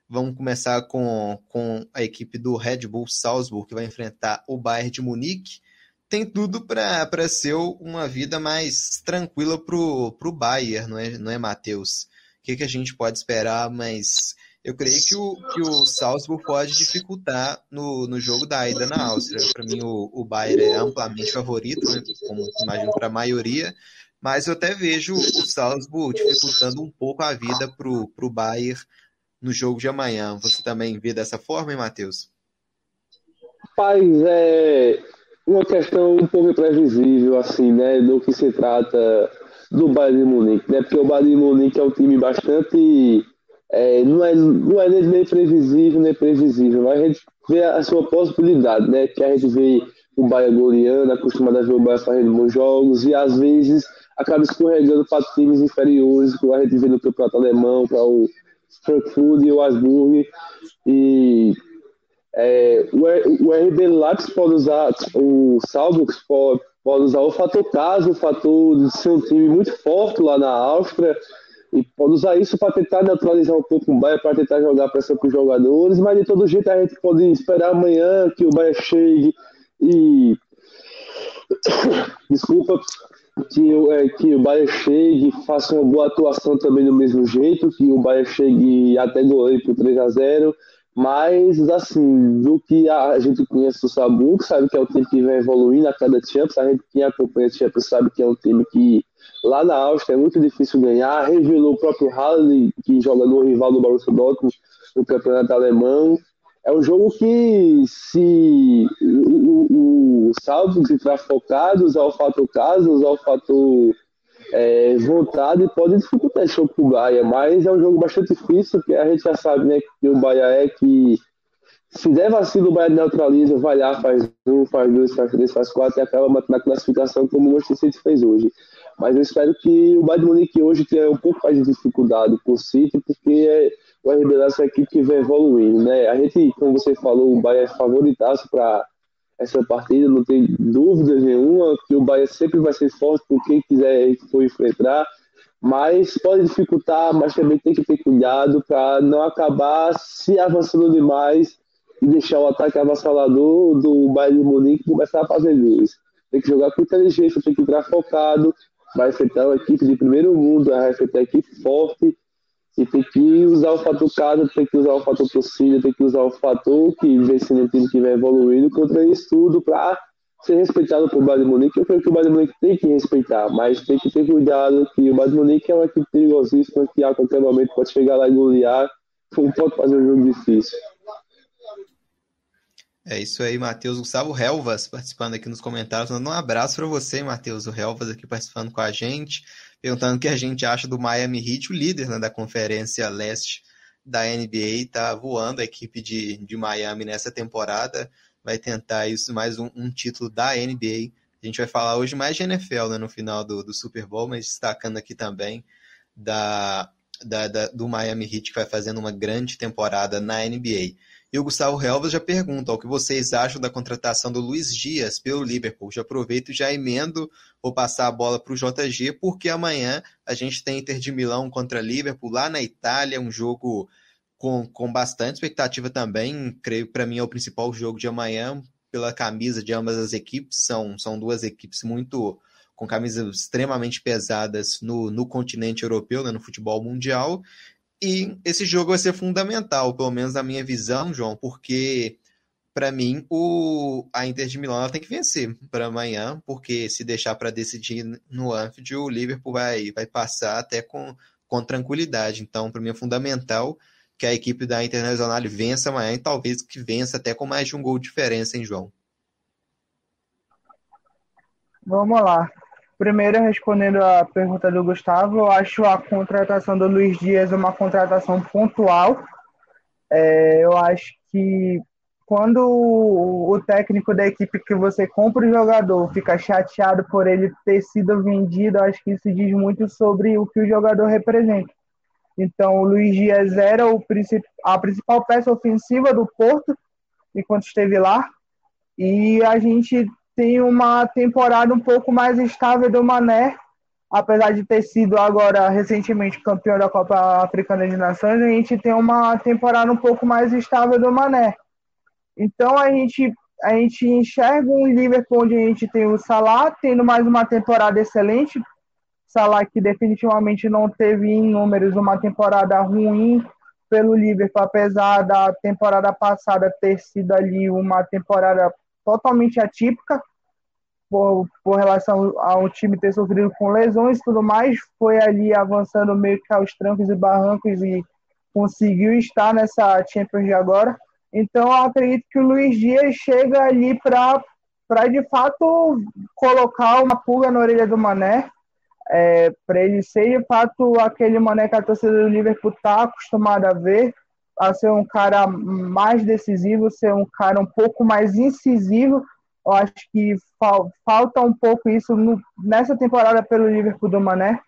Vamos começar com, com a equipe do Red Bull Salzburg, que vai enfrentar o Bayern de Munique. Tem tudo para ser uma vida mais tranquila para o Bayern, não é, não é Matheus? O que, que a gente pode esperar, mas eu creio que o, que o Salzburg pode dificultar no, no jogo da ida na Áustria. Para mim, o, o Bayern é amplamente favorito, né, como imagino para a maioria, mas eu até vejo o Salzburg dificultando um pouco a vida para o Bayern no jogo de amanhã. Você também vê dessa forma, hein, Matheus? Rapaz, é uma questão um pouco imprevisível, assim, né, do que se trata do Bayern de Munique, né, porque o Bayern de Munique é um time bastante, é, não, é, não é nem previsível, nem previsível, mas a gente vê a sua possibilidade, né, que a gente vê o Bayern goleando, acostumado a ver o Bayern fazendo bons jogos, e às vezes acaba escorregando para times inferiores, como a gente vê no campeonato alemão, para o Frankfurt e o Asburg. E é, o, RB Leipzig pode usar, o Salzburg pode, pode usar o fator caso, o fator de ser um time muito forte lá na Áustria, e pode usar isso para tentar neutralizar um pouco o Bayern, para tentar jogar pressão para os jogadores, mas de todo jeito a gente pode esperar amanhã que o Bayern chegue e. Desculpa, que, é, que o Bayern chegue faça uma boa atuação também do mesmo jeito, que o Bayern chegue até goleiro por 3 a 0 mas assim, do que a gente conhece do Sabu, sabe que é um time que vem evoluindo a cada Champions, a gente que acompanha o Champions sabe que é um time que lá na Áustria é muito difícil ganhar, revelou o próprio Halle, que joga no rival do Borussia Dortmund no campeonato alemão, é um jogo que se o, o, o Salvo entrar focado, usar o fator casa, usar o fator é, vontade, pode dificultar esse jogo pro Bahia, mas é um jogo bastante difícil, porque a gente já sabe né, que o Bahia é que Se der vacilo, o Bayern neutraliza, vai lá, faz um, faz dois, faz três, faz quatro e acaba na classificação como o Manchester City fez hoje. Mas eu espero que o Bayern de Munique hoje tenha um pouco mais de dificuldade com o City, porque o RB é uma equipe que vem evoluindo, né? A gente, como você falou, o Bayern é favoritaço para essa partida, não tem dúvida nenhuma que o Bayern sempre vai ser forte por quem quiser for enfrentar, mas pode dificultar, mas também tem que ter cuidado para não acabar se avançando demais e deixar o ataque avassalador do Bayern de Munique começar a fazer gols. Tem que jogar com inteligência, tem que entrar focado, vai enfrentar uma equipe de primeiro mundo, vai enfrentar uma equipe forte e tem que usar o fator casa, tem que usar o fator torcida, tem que usar o fator que vem sendo um time que vem evoluindo contra isso tudo para ser respeitado por Bayern de Munique. Eu creio que o Bayern de Munique tem que respeitar, mas tem que ter cuidado que o Bayern de Munique é uma equipe perigosíssima que a qualquer momento pode chegar lá e golear, pode fazer um jogo difícil. É isso aí, Matheus. Gustavo Helvas participando aqui nos comentários. Dando um abraço para você, Matheus. O Helvas aqui participando com a gente perguntando o que a gente acha do Miami Heat, o líder né, da Conferência Leste da NBA, está voando a equipe de, de Miami nessa temporada, vai tentar isso mais um, um, título da NBA. A gente vai falar hoje mais de NFL né, no final do, do Super Bowl, mas destacando aqui também da, da, da, do Miami Heat, que vai fazendo uma grande temporada na NBA. E o Gustavo Helvas já pergunta o que vocês acham da contratação do Luiz Dias pelo Liverpool. Já aproveito e já emendo, vou passar a bola para o JG, porque amanhã a gente tem Inter de Milão contra Liverpool lá na Itália, um jogo com, com bastante expectativa também. Creio que para mim é o principal jogo de amanhã, pela camisa de ambas as equipes. São, são duas equipes muito com camisas extremamente pesadas no, no continente europeu, né, no futebol mundial. E esse jogo vai ser fundamental, pelo menos na minha visão, João, porque para mim o a Inter de Milão tem que vencer para amanhã, porque se deixar para decidir no Anfield, o Liverpool vai, vai passar até com, com tranquilidade. Então, para mim é fundamental que a equipe da Internacional vença amanhã e talvez que vença até com mais de um gol de diferença, hein, João? Vamos lá. Primeiro, respondendo a pergunta do Gustavo, eu acho a contratação do Luiz Dias uma contratação pontual. É, eu acho que quando o técnico da equipe que você compra o jogador fica chateado por ele ter sido vendido, acho que isso diz muito sobre o que o jogador representa. Então, o Luiz Dias era o, a principal peça ofensiva do Porto enquanto esteve lá. E a gente tem uma temporada um pouco mais estável do Mané, apesar de ter sido agora recentemente campeão da Copa Africana de Nações, a gente tem uma temporada um pouco mais estável do Mané. Então a gente a gente enxerga um Liverpool onde a gente tem o Salah tendo mais uma temporada excelente, Salah que definitivamente não teve em números uma temporada ruim pelo Liverpool, apesar da temporada passada ter sido ali uma temporada totalmente atípica por, por relação ao time ter sofrido com lesões e tudo mais, foi ali avançando meio que aos trancos e barrancos e conseguiu estar nessa Champions de agora. Então, eu acredito que o Luiz Dias chega ali para de fato colocar uma pulga na orelha do Mané, é, para ele ser de fato aquele Mané que a torcida do Liverpool está acostumada a ver, a ser um cara mais decisivo, ser um cara um pouco mais incisivo. Eu acho que fal falta um pouco isso no, nessa temporada pelo Liverpool do Mané.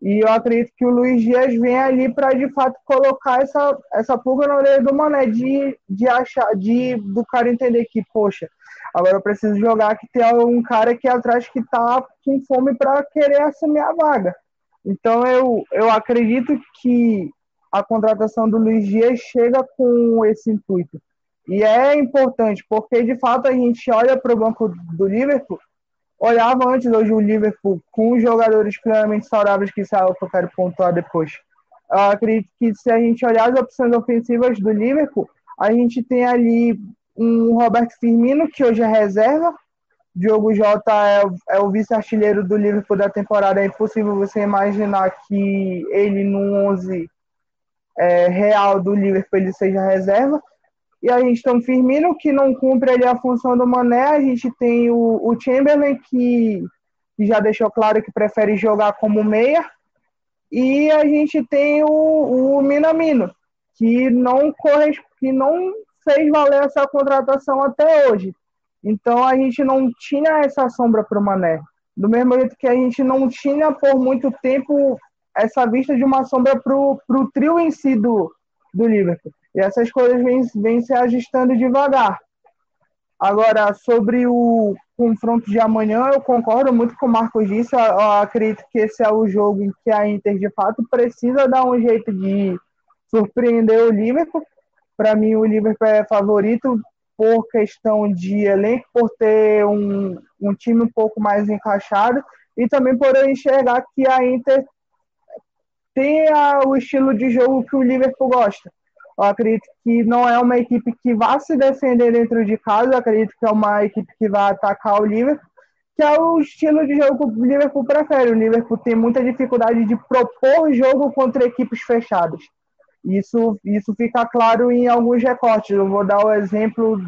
E eu acredito que o Luiz Dias vem ali para de fato colocar essa, essa pulga na orelha do Mané, de, de achar, de do cara entender que, poxa, agora eu preciso jogar que tem um cara aqui atrás que tá com fome para querer assumir a vaga. Então eu, eu acredito que a contratação do Luiz Dias chega com esse intuito. E é importante, porque de fato a gente olha para o banco do Liverpool, olhava antes hoje o Liverpool com jogadores plenamente saudáveis, que isso é que eu quero pontuar depois. Eu acredito que se a gente olhar as opções ofensivas do Liverpool, a gente tem ali um Roberto Firmino, que hoje é reserva, Diogo Jota é, é o vice-artilheiro do Liverpool da temporada. É impossível você imaginar que ele no 11 é, real do Liverpool ele seja reserva. E a gente tem o Firmino, que não cumpre ali a função do Mané. A gente tem o, o Chamberlain, que, já deixou claro que prefere jogar como meia. E a gente tem o, o Minamino, que não corre, que não fez valer essa contratação até hoje. Então a gente não tinha essa sombra para o Mané. Do mesmo jeito que a gente não tinha por muito tempo essa vista de uma sombra para o trio em si do, do Liverpool. E essas coisas vêm, vêm se ajustando devagar. Agora, sobre o confronto de amanhã, eu concordo muito com o Marcos disse. Eu, eu acredito que esse é o jogo em que a Inter, de fato, precisa dar um jeito de surpreender o Liverpool. Para mim, o Liverpool é favorito por questão de elenco, por ter um, um time um pouco mais encaixado e também por eu enxergar que a Inter tem a, o estilo de jogo que o Liverpool gosta. Eu acredito que não é uma equipe que vá se defender dentro de casa, eu acredito que é uma equipe que vai atacar o Liverpool, que é o estilo de jogo que o Liverpool prefere. O Liverpool tem muita dificuldade de propor jogo contra equipes fechadas. Isso, isso fica claro em alguns recortes. Eu vou dar o exemplo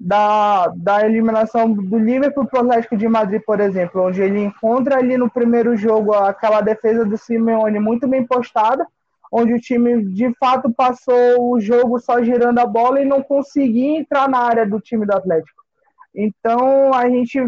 da, da eliminação do Liverpool para o Atlético de Madrid, por exemplo, onde ele encontra ali no primeiro jogo aquela defesa do Simeone muito bem postada, onde o time de fato passou o jogo só girando a bola e não conseguia entrar na área do time do Atlético. Então a gente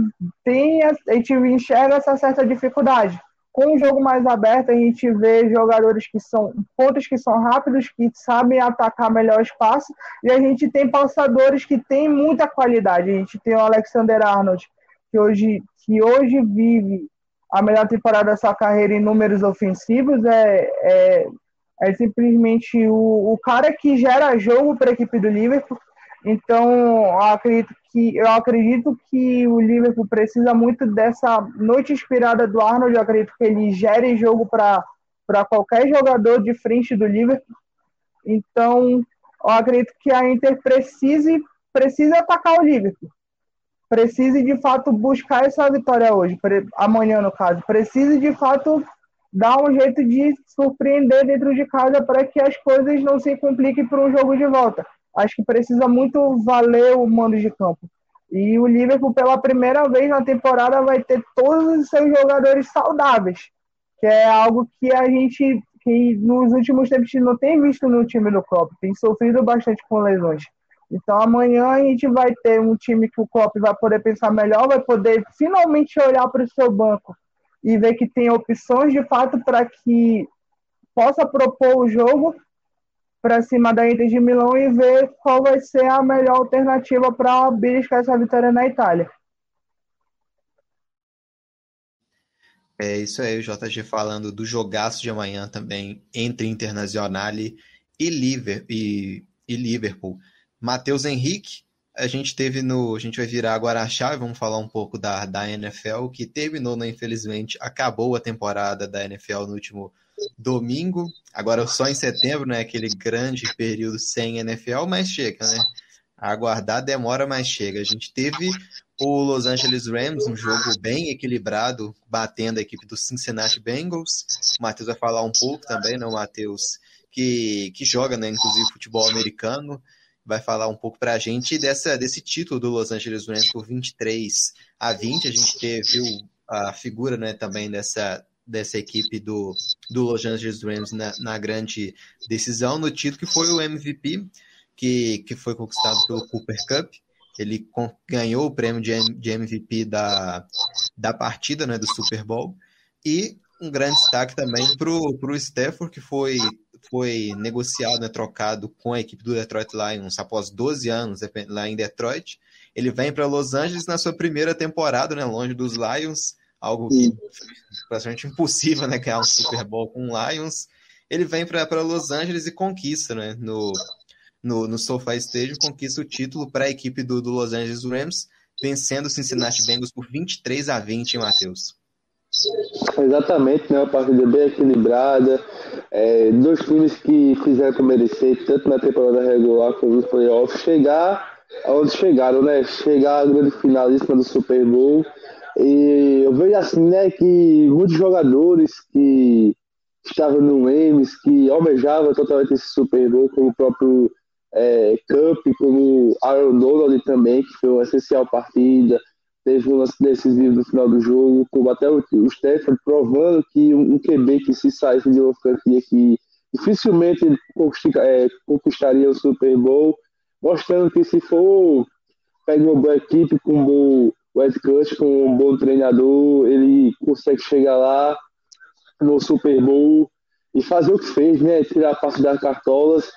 tem, a gente enxerga essa certa dificuldade com um jogo mais aberto, a gente vê jogadores que são pontos que são rápidos, que sabem atacar melhor o espaço, e a gente tem passadores que têm muita qualidade. A gente tem o Alexander Arnold, que hoje, que hoje vive a melhor temporada da sua carreira em números ofensivos, é, é, é simplesmente o, o cara que gera jogo para a equipe do Liverpool. Então, eu acredito que eu acredito que o Liverpool precisa muito dessa noite inspirada do Arnold. Eu acredito que ele gere jogo para qualquer jogador de frente do Liverpool. Então, eu acredito que a Inter precise, precise atacar o Liverpool. Precise de fato buscar essa vitória hoje, amanhã no caso. Precise de fato dar um jeito de surpreender dentro de casa para que as coisas não se compliquem para um jogo de volta acho que precisa muito valer o mando de campo. E o Liverpool, pela primeira vez na temporada, vai ter todos os seus jogadores saudáveis, que é algo que a gente, que nos últimos tempos, não tem visto no time do Klopp, tem sofrido bastante com lesões. Então amanhã a gente vai ter um time que o Klopp vai poder pensar melhor, vai poder finalmente olhar para o seu banco e ver que tem opções de fato para que possa propor o jogo para cima da Inter de Milão e ver qual vai ser a melhor alternativa para beliscar essa vitória na Itália. É isso aí, o JG falando do jogaço de amanhã também entre Internacional e, Liver, e, e Liverpool. Matheus Henrique, a gente teve no. A gente vai virar agora a chave, vamos falar um pouco da, da NFL, que terminou, né, infelizmente, acabou a temporada da NFL no último domingo. Agora só em setembro, né? Aquele grande período sem NFL, mas chega, né? Aguardar demora, mas chega. A gente teve o Los Angeles Rams, um jogo bem equilibrado, batendo a equipe do Cincinnati Bengals. O Matheus vai falar um pouco também, né? O Matheus que, que joga, né? Inclusive futebol americano. Vai falar um pouco para a gente dessa, desse título do Los Angeles Rams por 23 a 20. A gente teve a figura né, também dessa, dessa equipe do, do Los Angeles Rams na, na grande decisão no título, que foi o MVP, que, que foi conquistado pelo Cooper Cup. Ele ganhou o prêmio de, de MVP da, da partida né, do Super Bowl. E um grande destaque também para o Stafford, que foi, foi negociado, né, trocado com a equipe do Detroit Lions após 12 anos lá em Detroit. Ele vem para Los Angeles na sua primeira temporada, né, longe dos Lions algo que praticamente impossível, né? Ganhar um Super Bowl com o Lions. Ele vem para Los Angeles e conquista, né? No, no, no SoFi Stadium, conquista o título para a equipe do, do Los Angeles Rams, vencendo o Cincinnati Bengals por 23 a 20, hein, Matheus? Exatamente, né? Uma partida bem equilibrada. É, dois times que fizeram merecer, tanto na temporada regular como no playoff, chegar aonde chegaram, né? Chegar à grande finalíssima do Super Bowl e eu vejo assim, né, que muitos jogadores que estavam no Ames, que almejavam totalmente esse Super como o próprio é, Cup, como Aaron Donald também, que foi uma essencial partida, teve um lance decisivo no final do jogo, como até o, o Stephen provando que um, um QB que se saísse de uma franquia que dificilmente é, conquistaria o Super Bowl, mostrando que se for pega uma boa equipe com um bom West Coast, com um bom treinador, ele consegue chegar lá no Super Bowl e fazer o que fez, né? Tirar a parte das cartolas.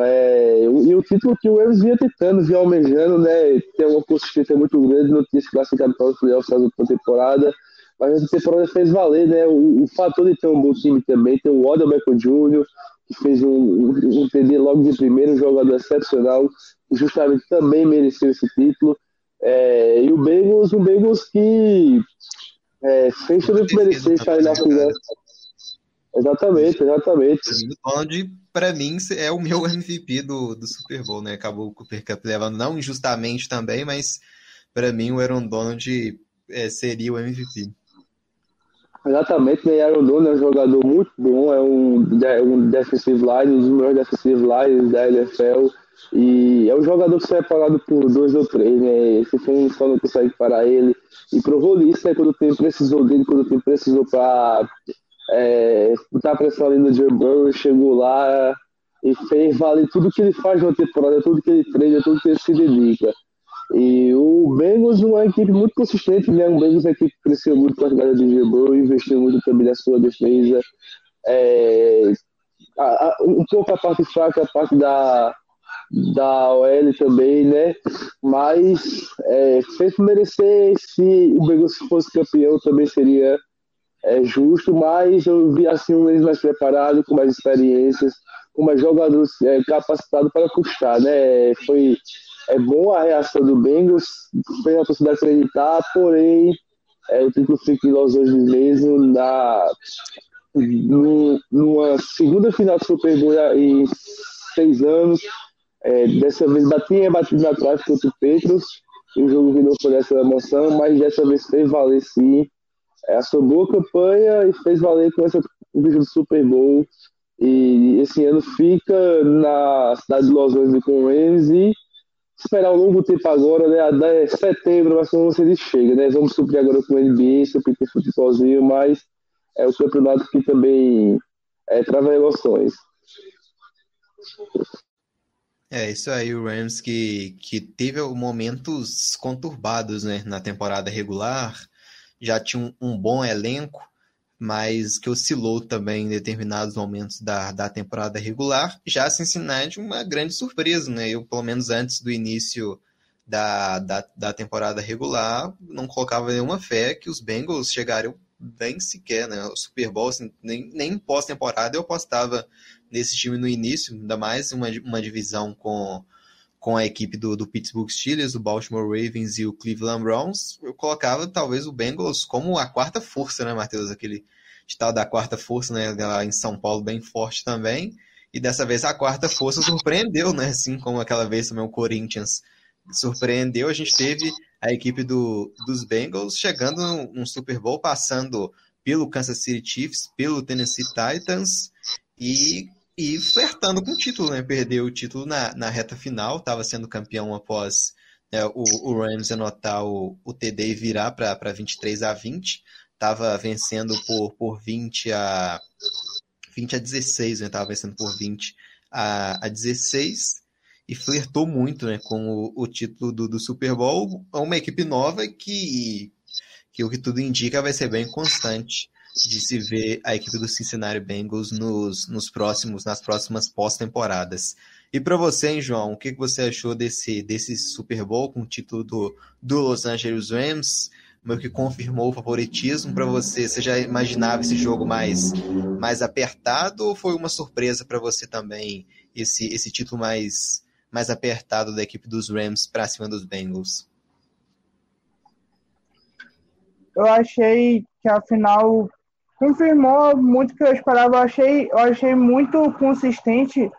É, e o título que o Rams vinha tentando, vinha almejando, né? Tem uma consistência muito grande, não tinha se classificado para os playoffs da temporada. Mas essa temporada fez valer, né? O, o, fator de ter um bom time também. Tem o Odell Beckham Jr., que fez um, um, um TD logo de primeiro, um jogador excepcional, justamente também mereceu esse título. É, e o Bengals, o Bengals que é, fez tudo que sair na final. Exatamente, exatamente. O Donald, para mim, é o meu MVP do, do Super Bowl, né? Acabou o Cooper Cup levando, não injustamente também, mas para mim o Aaron Donald é, seria o MVP. Exatamente, né? Aaron Donald é um jogador muito bom, é um, um defensive line, um dos melhores defensive lines da NFL. E é um jogador que sai parado por dois ou três, né? Esse filme só não consegue parar ele. E provou isso, né? Quando o time precisou dele, quando o time precisou para é, botar pressão ali no Joe chegou lá e fez valer tudo que ele faz na temporada, tudo que ele treina, tudo que ele se dedica. E o Bengals é uma equipe muito consistente, né? O Bengals é uma equipe que cresceu muito com a jogada de Joe investiu muito também na sua defesa. É, a, a, um pouco a parte fraca, a parte da da OL também, né? Mas é, fez merecer se o Bengals fosse campeão também seria é, justo, mas eu vi assim um eles mais preparado, com mais experiências, com mais jogadores é, capacitados para custar, né? Foi é bom a reação do Bengals, fez a possibilidade de acreditar, porém é, o título fica em Los Angeles mesmo na numa segunda final do Super Bowl em seis anos é, dessa vez batia batido na trave contra o Petros, e o jogo virou por essa emoção, mas dessa vez fez valer sim é, a boa campanha e fez valer com essa vídeo do Super Bowl. E esse ano fica na cidade de Los Angeles com Rams e esperar um longo tempo agora, né? Até setembro, mas como você diz, chega, né? Vamos suprir agora com o NBA, suprir com o futebolzinho, mas é o campeonato que também é, trava emoções. É, isso aí, o Rams que, que teve momentos conturbados né, na temporada regular, já tinha um, um, bom elenco, mas que oscilou também em determinados momentos da, da temporada regular. Já Cincinnati, uma grande surpresa, né? Eu, pelo menos antes do início da, da, da temporada regular, não colocava nenhuma fé que os Bengals chegariam bem sequer, né? O Super Bowl, assim, nem, nem pós-temporada eu apostava nesse time no início, ainda mais uma, uma divisão com, com a equipe do, do Pittsburgh Steelers, o Baltimore Ravens e o Cleveland Browns, eu colocava talvez o Bengals como a quarta força, né, Matheus? Aquele tal da quarta força, né, lá em São Paulo, bem forte também. E dessa vez a quarta força surpreendeu, né? Assim como aquela vez também o Corinthians surpreendeu. A gente teve a equipe do, dos Bengals chegando num Super Bowl, passando pelo Kansas City Chiefs, pelo Tennessee Titans e, e flertando com o título, né? Perdeu o título na, na reta final, estava sendo campeão após né, o, o Rams anotar o, o TD e virar para 23 a 20. Estava vencendo por, por 20 a 20 a 16, né? Estava vencendo por 20 a, a 16 e flertou muito né, com o, o título do, do, Super Bowl. É uma equipe nova que, que, o que tudo indica, vai ser bem constante de se ver a equipe do Cincinnati Bengals nos, nos próximos, nas próximas pós-temporadas. E para você, hein, João, o que você achou desse, desse Super Bowl com o título do, do Los Angeles Rams? Meio que confirmou o favoritismo para você. Você já imaginava esse jogo mais, mais apertado ou foi uma surpresa para você também esse, esse título mais, mais apertado da equipe dos Rams para cima dos Bengals? Eu achei que a final confirmou muito que eu esperava. Eu achei, eu achei muito consistente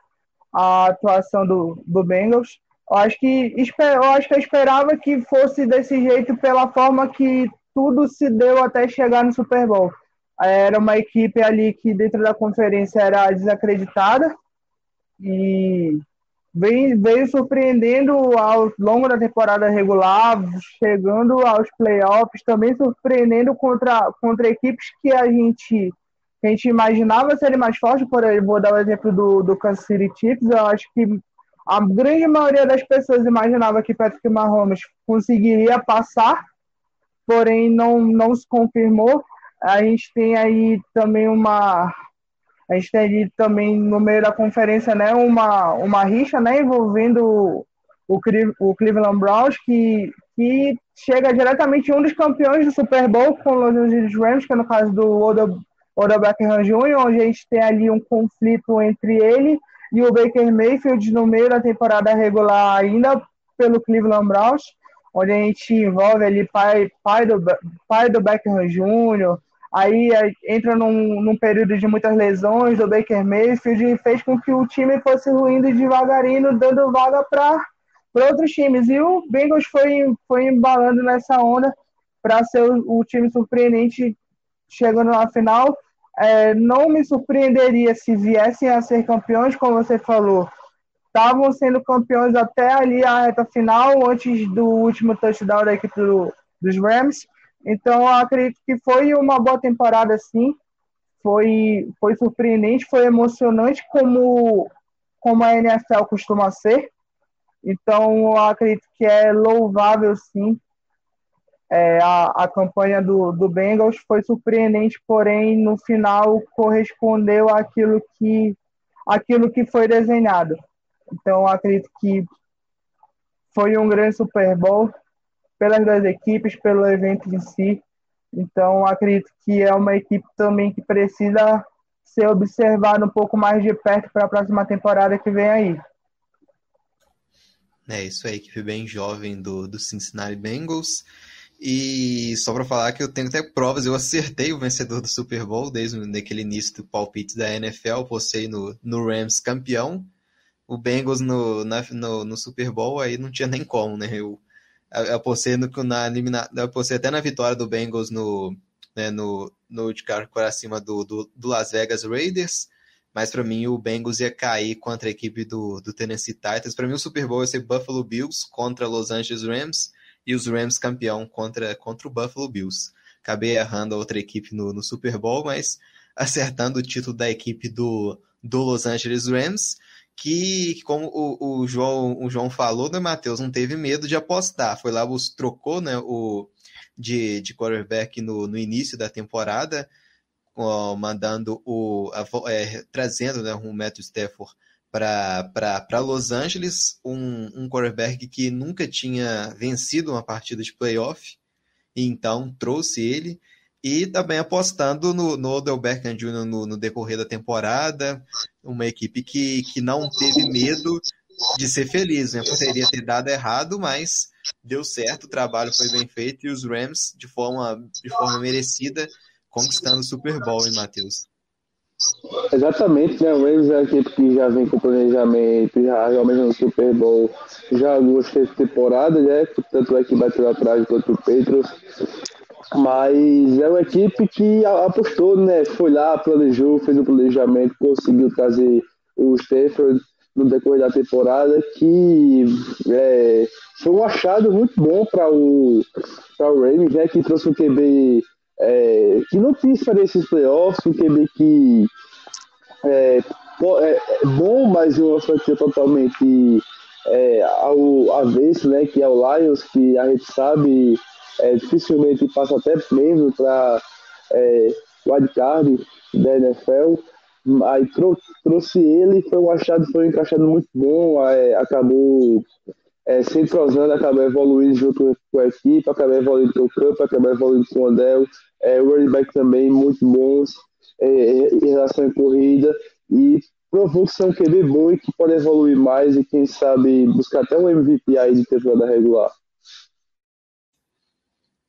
a atuação do, do Bengals. Eu acho, que, eu acho que eu esperava que fosse desse jeito pela forma que tudo se deu até chegar no Super Bowl. Era uma equipe ali que dentro da conferência era desacreditada e vem, veio surpreendendo ao longo da temporada regular, chegando aos playoffs, também surpreendendo contra, contra equipes que a gente, a gente imaginava serem mais fortes. Por exemplo, vou dar o exemplo do, do Kansas City Chiefs. Eu acho que a grande maioria das pessoas imaginava que Patrick Mahomes conseguiria passar, porém não, não se confirmou. A gente tem aí também uma a gente tem aí também no meio da conferência né, uma, uma rixa né, envolvendo o, o Cleveland Browns, que, que chega diretamente um dos campeões do Super Bowl com os Los Angeles Rams, que é no caso do Odell, Odell Beckham Jr., onde a gente tem ali um conflito entre ele e o Baker Mayfield no meio da temporada regular ainda pelo Cleveland Browns, onde a gente envolve ali pai, pai, do, pai do Beckham Jr., aí entra num, num período de muitas lesões do Baker Mayfield e fez com que o time fosse ruindo devagarinho, dando vaga para outros times. E o Bengals foi, foi embalando nessa onda para ser o, o, time surpreendente chegando na final. É, não me surpreenderia se viessem a ser campeões, como você falou. Estavam sendo campeões até ali a reta final, antes do último touchdown da equipe do, dos Rams. Então, eu acredito que foi uma boa temporada, sim. Foi, foi surpreendente, foi emocionante, como, como a NFL costuma ser. Então, eu acredito que é louvável, sim, é, a, a campanha do, do Bengals foi surpreendente, porém no final correspondeu àquilo que, àquilo que foi desenhado. Então acredito que foi um grande Super Bowl pelas duas equipes, pelo evento em si. Então acredito que é uma equipe também que precisa ser observada um pouco mais de perto para a próxima temporada que vem aí. É isso aí, equipe bem jovem do, do Cincinnati Bengals. E só para falar que eu tenho até provas, eu acertei o vencedor do Super Bowl desde naquele início do palpite da NFL, postei no, no Rams campeão. O Bengals no, na, no, no, Super Bowl aí não tinha nem como, né? Eu, eu apostei, no, na, eu apostei até na vitória do Bengals no, né, no, no de cara por acima do, do, do Las Vegas Raiders, mas para mim o Bengals ia cair contra a equipe do, do Tennessee Titans. Para mim o Super Bowl ia ser Buffalo Bills contra Los Angeles Rams e os Rams campeão contra, contra o Buffalo Bills. Acabei errando a outra equipe no, no Super Bowl, mas acertando o título da equipe do, do Los Angeles Rams, que, como o, o, João, o João falou, né, Matheus, não teve medo de apostar. Foi lá, os, trocou né, o, de, de quarterback no, no início da temporada, ó, mandando o. A, é, trazendo né, o Matthew Stafford para Los Angeles, um, um quarterback que nunca tinha vencido uma partida de playoff, então trouxe ele, e também apostando no, no Odell Jr. No, no, decorrer da temporada, uma equipe que, que não teve medo de ser feliz, né? Poderia ter dado errado, mas deu certo, o trabalho foi bem feito, e os Rams, de forma, de forma merecida, conquistando o Super Bowl, hein, Matheus? Exatamente, né? O Ravens é a equipe que já vem com planejamento, já realmente no Super Bowl, já gostei de temporada, né? Tanto é que bateu atrás quanto o Petros. Mas é uma equipe que apostou, né? Foi lá, planejou, fez o um planejamento, conseguiu trazer o Stafford no decorrer da temporada, que é, foi um achado muito bom para o, pra o Ravens, né? Que trouxe um QB é, que não tinha experiência em playoffs, um QB que é, é, é bom, mas uma franquia totalmente é, ao avesso, né, que é o Lions, que a gente sabe é, dificilmente passa até mesmo para é, wildcard da NFL. Aí trou trouxe ele, foi um achado, foi um encaixado muito bom, é, acabou é, se entrosando, acabou evoluindo junto com a equipe, acabou evoluindo com o campo, acabou evoluindo com o Odell, é, running back também muito bons é, em relação à corrida e provou que são QB bom e que pode evoluir mais e quem sabe buscar até um MVP aí de temporada regular.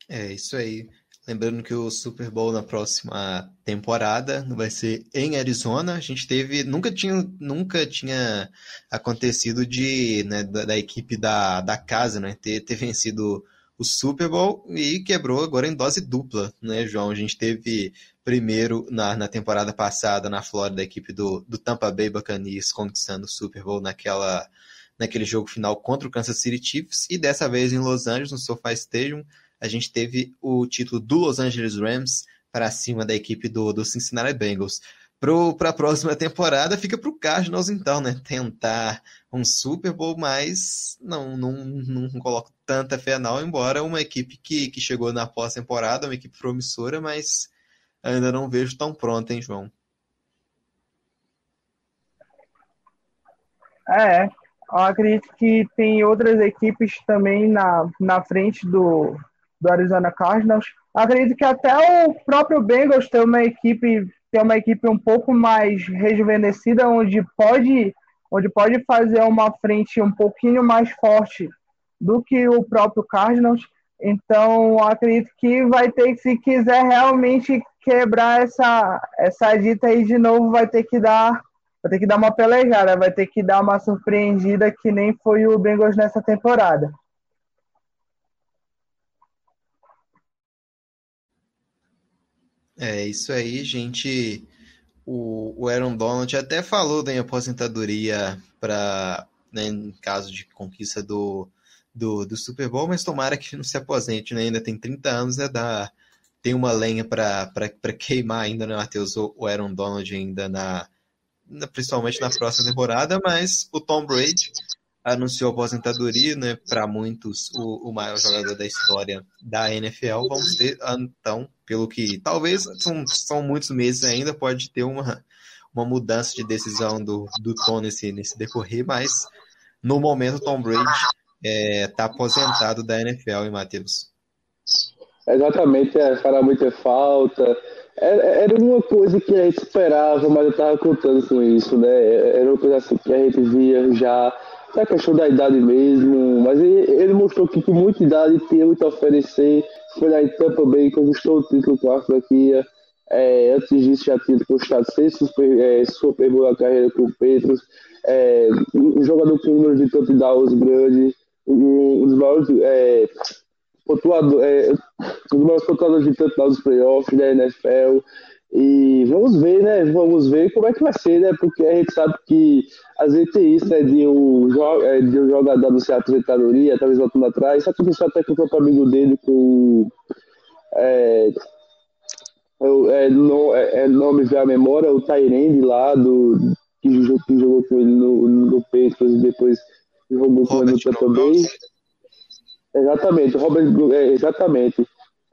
É isso aí. Lembrando que o Super Bowl na próxima temporada vai ser em Arizona. A gente teve. Nunca tinha, nunca tinha acontecido de, né, da, da, equipe da, da casa né, ter, ter vencido o Super Bowl e quebrou agora em dose dupla, né, João? A gente teve primeiro na, na temporada passada na Flórida a equipe do, do Tampa Bay Buccaneers conquistando o Super Bowl naquela, naquele jogo final contra o Kansas City Chiefs e dessa vez em Los Angeles, no SoFi Stadium, a gente teve o título do Los Angeles Rams para cima da equipe do, do Cincinnati Bengals. para a próxima temporada fica para o Cardinals, então, né? Tentar um Super Bowl, mas não, não, não coloco tanta fé, não. Embora uma equipe que, que chegou na pós-temporada, uma equipe promissora, mas ainda não vejo tão pronta, hein, João? É, eu acredito que tem outras equipes também na, na frente do, do Arizona Cardinals. Acredito que até o próprio Bengals tem uma equipe tem uma equipe um pouco mais rejuvenescida, onde pode, onde pode fazer uma frente um pouquinho mais forte do que o próprio Cardinals. Então, acredito que vai ter, se quiser realmente quebrar essa, essa dita aí de novo, vai ter que dar vai ter que dar uma pelejada, vai ter que dar uma surpreendida que nem foi o Bengals nessa temporada. É isso aí, gente. O, o Aaron Donald até falou da aposentadoria para né, em caso de conquista do, do, do, Super Bowl, mas tomara que não se aposente, né? Ainda tem 30 anos, é da tem uma lenha para queimar ainda, né, Matheus? O, o Aaron Donald ainda na, principalmente na próxima temporada, mas o Tom Brady anunciou aposentadoria, né? Para muitos, o, o, maior jogador da história da NFL. Vamos ter, então, pelo que talvez são, são muitos meses ainda, pode ter uma, uma mudança de decisão do, do Tom nesse, nesse decorrer, mas no momento, Tom Brady está é, tá aposentado da NFL, hein, Matheus? Exatamente, é, fará muita falta. É, era uma coisa que a gente esperava, mas eu estava contando com isso, né? Era uma coisa assim que a gente via já é questão da idade mesmo, mas ele, ele, mostrou que com muita idade tinha muito a oferecer. Foi lá em Tampa Bay, conquistou o título com a franquia. É, antes disso já tinha conquistado seis super, é, super boa carreira com o Petros. É, um jogador com número de touchdowns grande, um, um dos maiores é, pontuador, é, um dos maiores pontuadores de touchdowns dos playoffs da NFL. E vamos ver, né? Vamos ver como é que vai ser, né? Porque a gente sabe que às vezes tem isso, né? De um, é, de um jogador anunciar aposentadoria, talvez voltando atrás. Só que isso até com o amigo dele com. É, é, não, é, é, não me a memória, o Tyrande lá, do, que, jogou, que jogou com ele no, no Petros e depois jogou com ele no também. Exatamente, Robert, é, exatamente.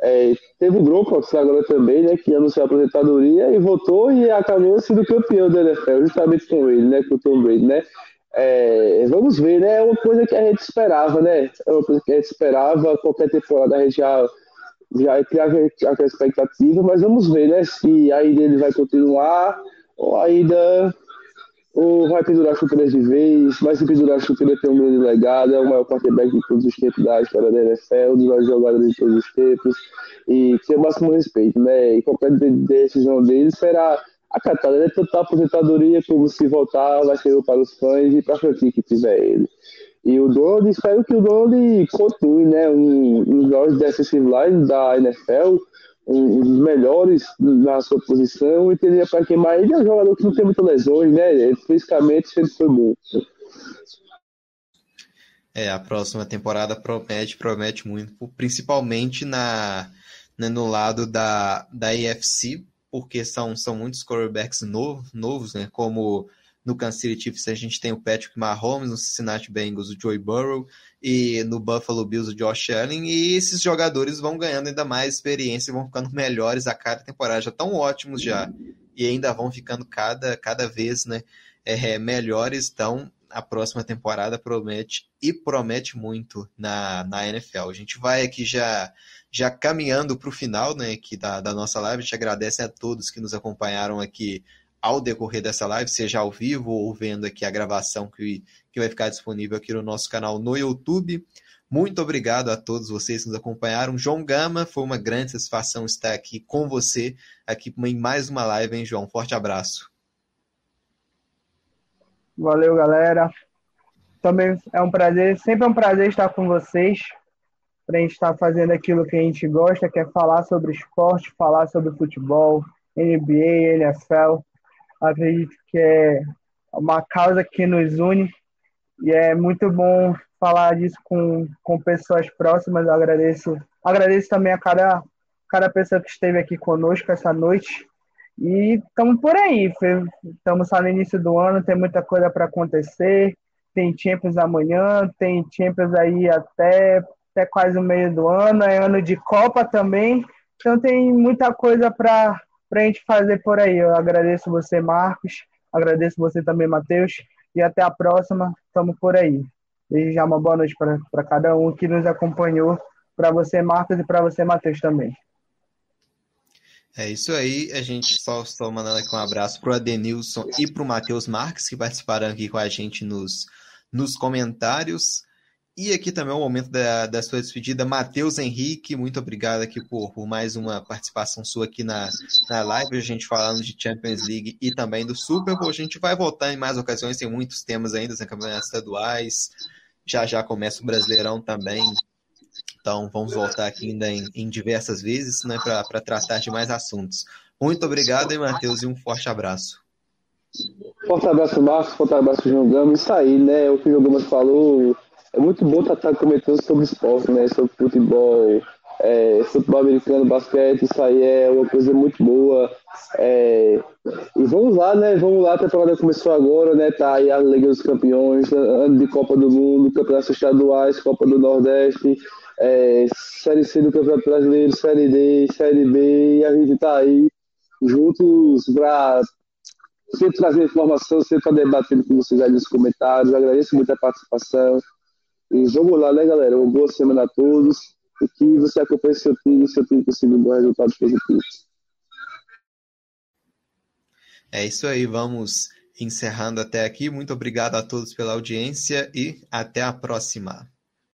É, teve o Gronkowski agora também, né, que anunciou a aposentadoria e voltou e acabou sendo campeão da NFL, justamente com ele, né, com o Tom Brady, né. É, vamos ver, né, é uma coisa que a gente esperava, né, é uma coisa que a gente esperava, qualquer temporada a gente já, já criava aquela expectativa, mas vamos ver, né, se ainda ele vai continuar ou ainda ou vai pendurar chuteiras de vez, vai se pendurar chuteira tem um grande legado, é o maior quarterback de todos os tempos da história da NFL, dos maiores jogadores de todos os tempos, e tem o máximo respeito, né? E qualquer decisão dele será acatada, né? Tanto a aposentadoria como se voltar, vai ser para os fãs e para a franquia que tiver ele. E o Donald, espero que o Donald continue, né? Um, um dos maiores line da NFL, dos melhores na sua posição e teria para queimar ele é um jogador que não tem muitas lesões, né? Fisicamente sempre foi bom. É, a próxima temporada promete, promete muito, principalmente na, né, no lado da, da EFC, porque são, são muitos quarterbacks novo, novos, né? Como no Kansas City Chiefs a gente tem o Patrick Mahomes, no Cincinnati Bengals o Joey Burrow e no Buffalo Bills o Josh Allen e esses jogadores vão ganhando ainda mais experiência e vão ficando melhores a cada temporada, já estão ótimos já e ainda vão ficando cada, cada vez né, é, melhores, então a próxima temporada promete e promete muito na, na NFL. A gente vai aqui já já caminhando para o final né, aqui da, da nossa live, a gente agradece a todos que nos acompanharam aqui ao decorrer dessa live, seja ao vivo ou vendo aqui a gravação que, que vai ficar disponível aqui no nosso canal no YouTube. Muito obrigado a todos vocês que nos acompanharam. João Gama, foi uma grande satisfação estar aqui com você, aqui em mais uma live, hein, João? Forte abraço. Valeu, galera. Também é um prazer, sempre é um prazer estar com vocês, para a gente estar fazendo aquilo que a gente gosta, que é falar sobre esporte, falar sobre futebol, NBA, NFL acredito que é uma causa que nos une e é muito bom falar disso com, com pessoas próximas. Eu agradeço, agradeço também a cada, cada pessoa que esteve aqui conosco essa noite E estamos por aí, estamos só no início do ano, tem muita coisa para acontecer. Tem Champions amanhã, tem Champions aí até, até quase o meio do ano, é ano de Copa também. Então tem muita coisa para a gente fazer por aí. Eu agradeço você, Marcos, agradeço você também, Matheus, e até a próxima. Estamos por aí. Desde já uma boa noite para cada um que nos acompanhou, para você, Marcos, e para você, Matheus, também. É isso aí, a gente só estou mandando aqui um abraço para o Adenilson e para o Matheus Marques, que participaram aqui com a gente nos, nos comentários. E aqui também é o momento da, da sua despedida. Matheus Henrique, muito obrigado aqui por, por mais uma participação sua aqui na, na live, a gente falando de Champions League e também do Super Bowl. A gente vai voltar em mais ocasiões, tem muitos temas ainda, tem campeonatos estaduais, já já começa o Brasileirão também. Então vamos voltar aqui ainda em, em diversas vezes né, para tratar de mais assuntos. Muito obrigado, hein, Matheus, e um forte abraço. Forte abraço, Marcos, forte abraço, João Gama. Isso aí, né? O que o João Gama falou é muito bom estar comentando sobre esporte, né? Sobre futebol, é, futebol americano, basquete, isso aí é uma coisa muito boa. É, e vamos lá, né? Vamos lá, a temporada começou agora, né? Tá aí a Liga dos Campeões, ano de Copa do Mundo, Campeonatos Estaduais, Copa do Nordeste, é, Série C do Campeonato Brasileiro, Série D, Série B, e a gente tá aí juntos para sempre trazer informação, sempre para debater com vocês aí nos comentários. agradeço muito a participação. E vamos lá, né, galera? Uma boa semana a todos. E que você acompanhe seu time seu time consiga um bom resultado positivo. É isso aí, vamos encerrando até aqui. Muito obrigado a todos pela audiência e até a próxima.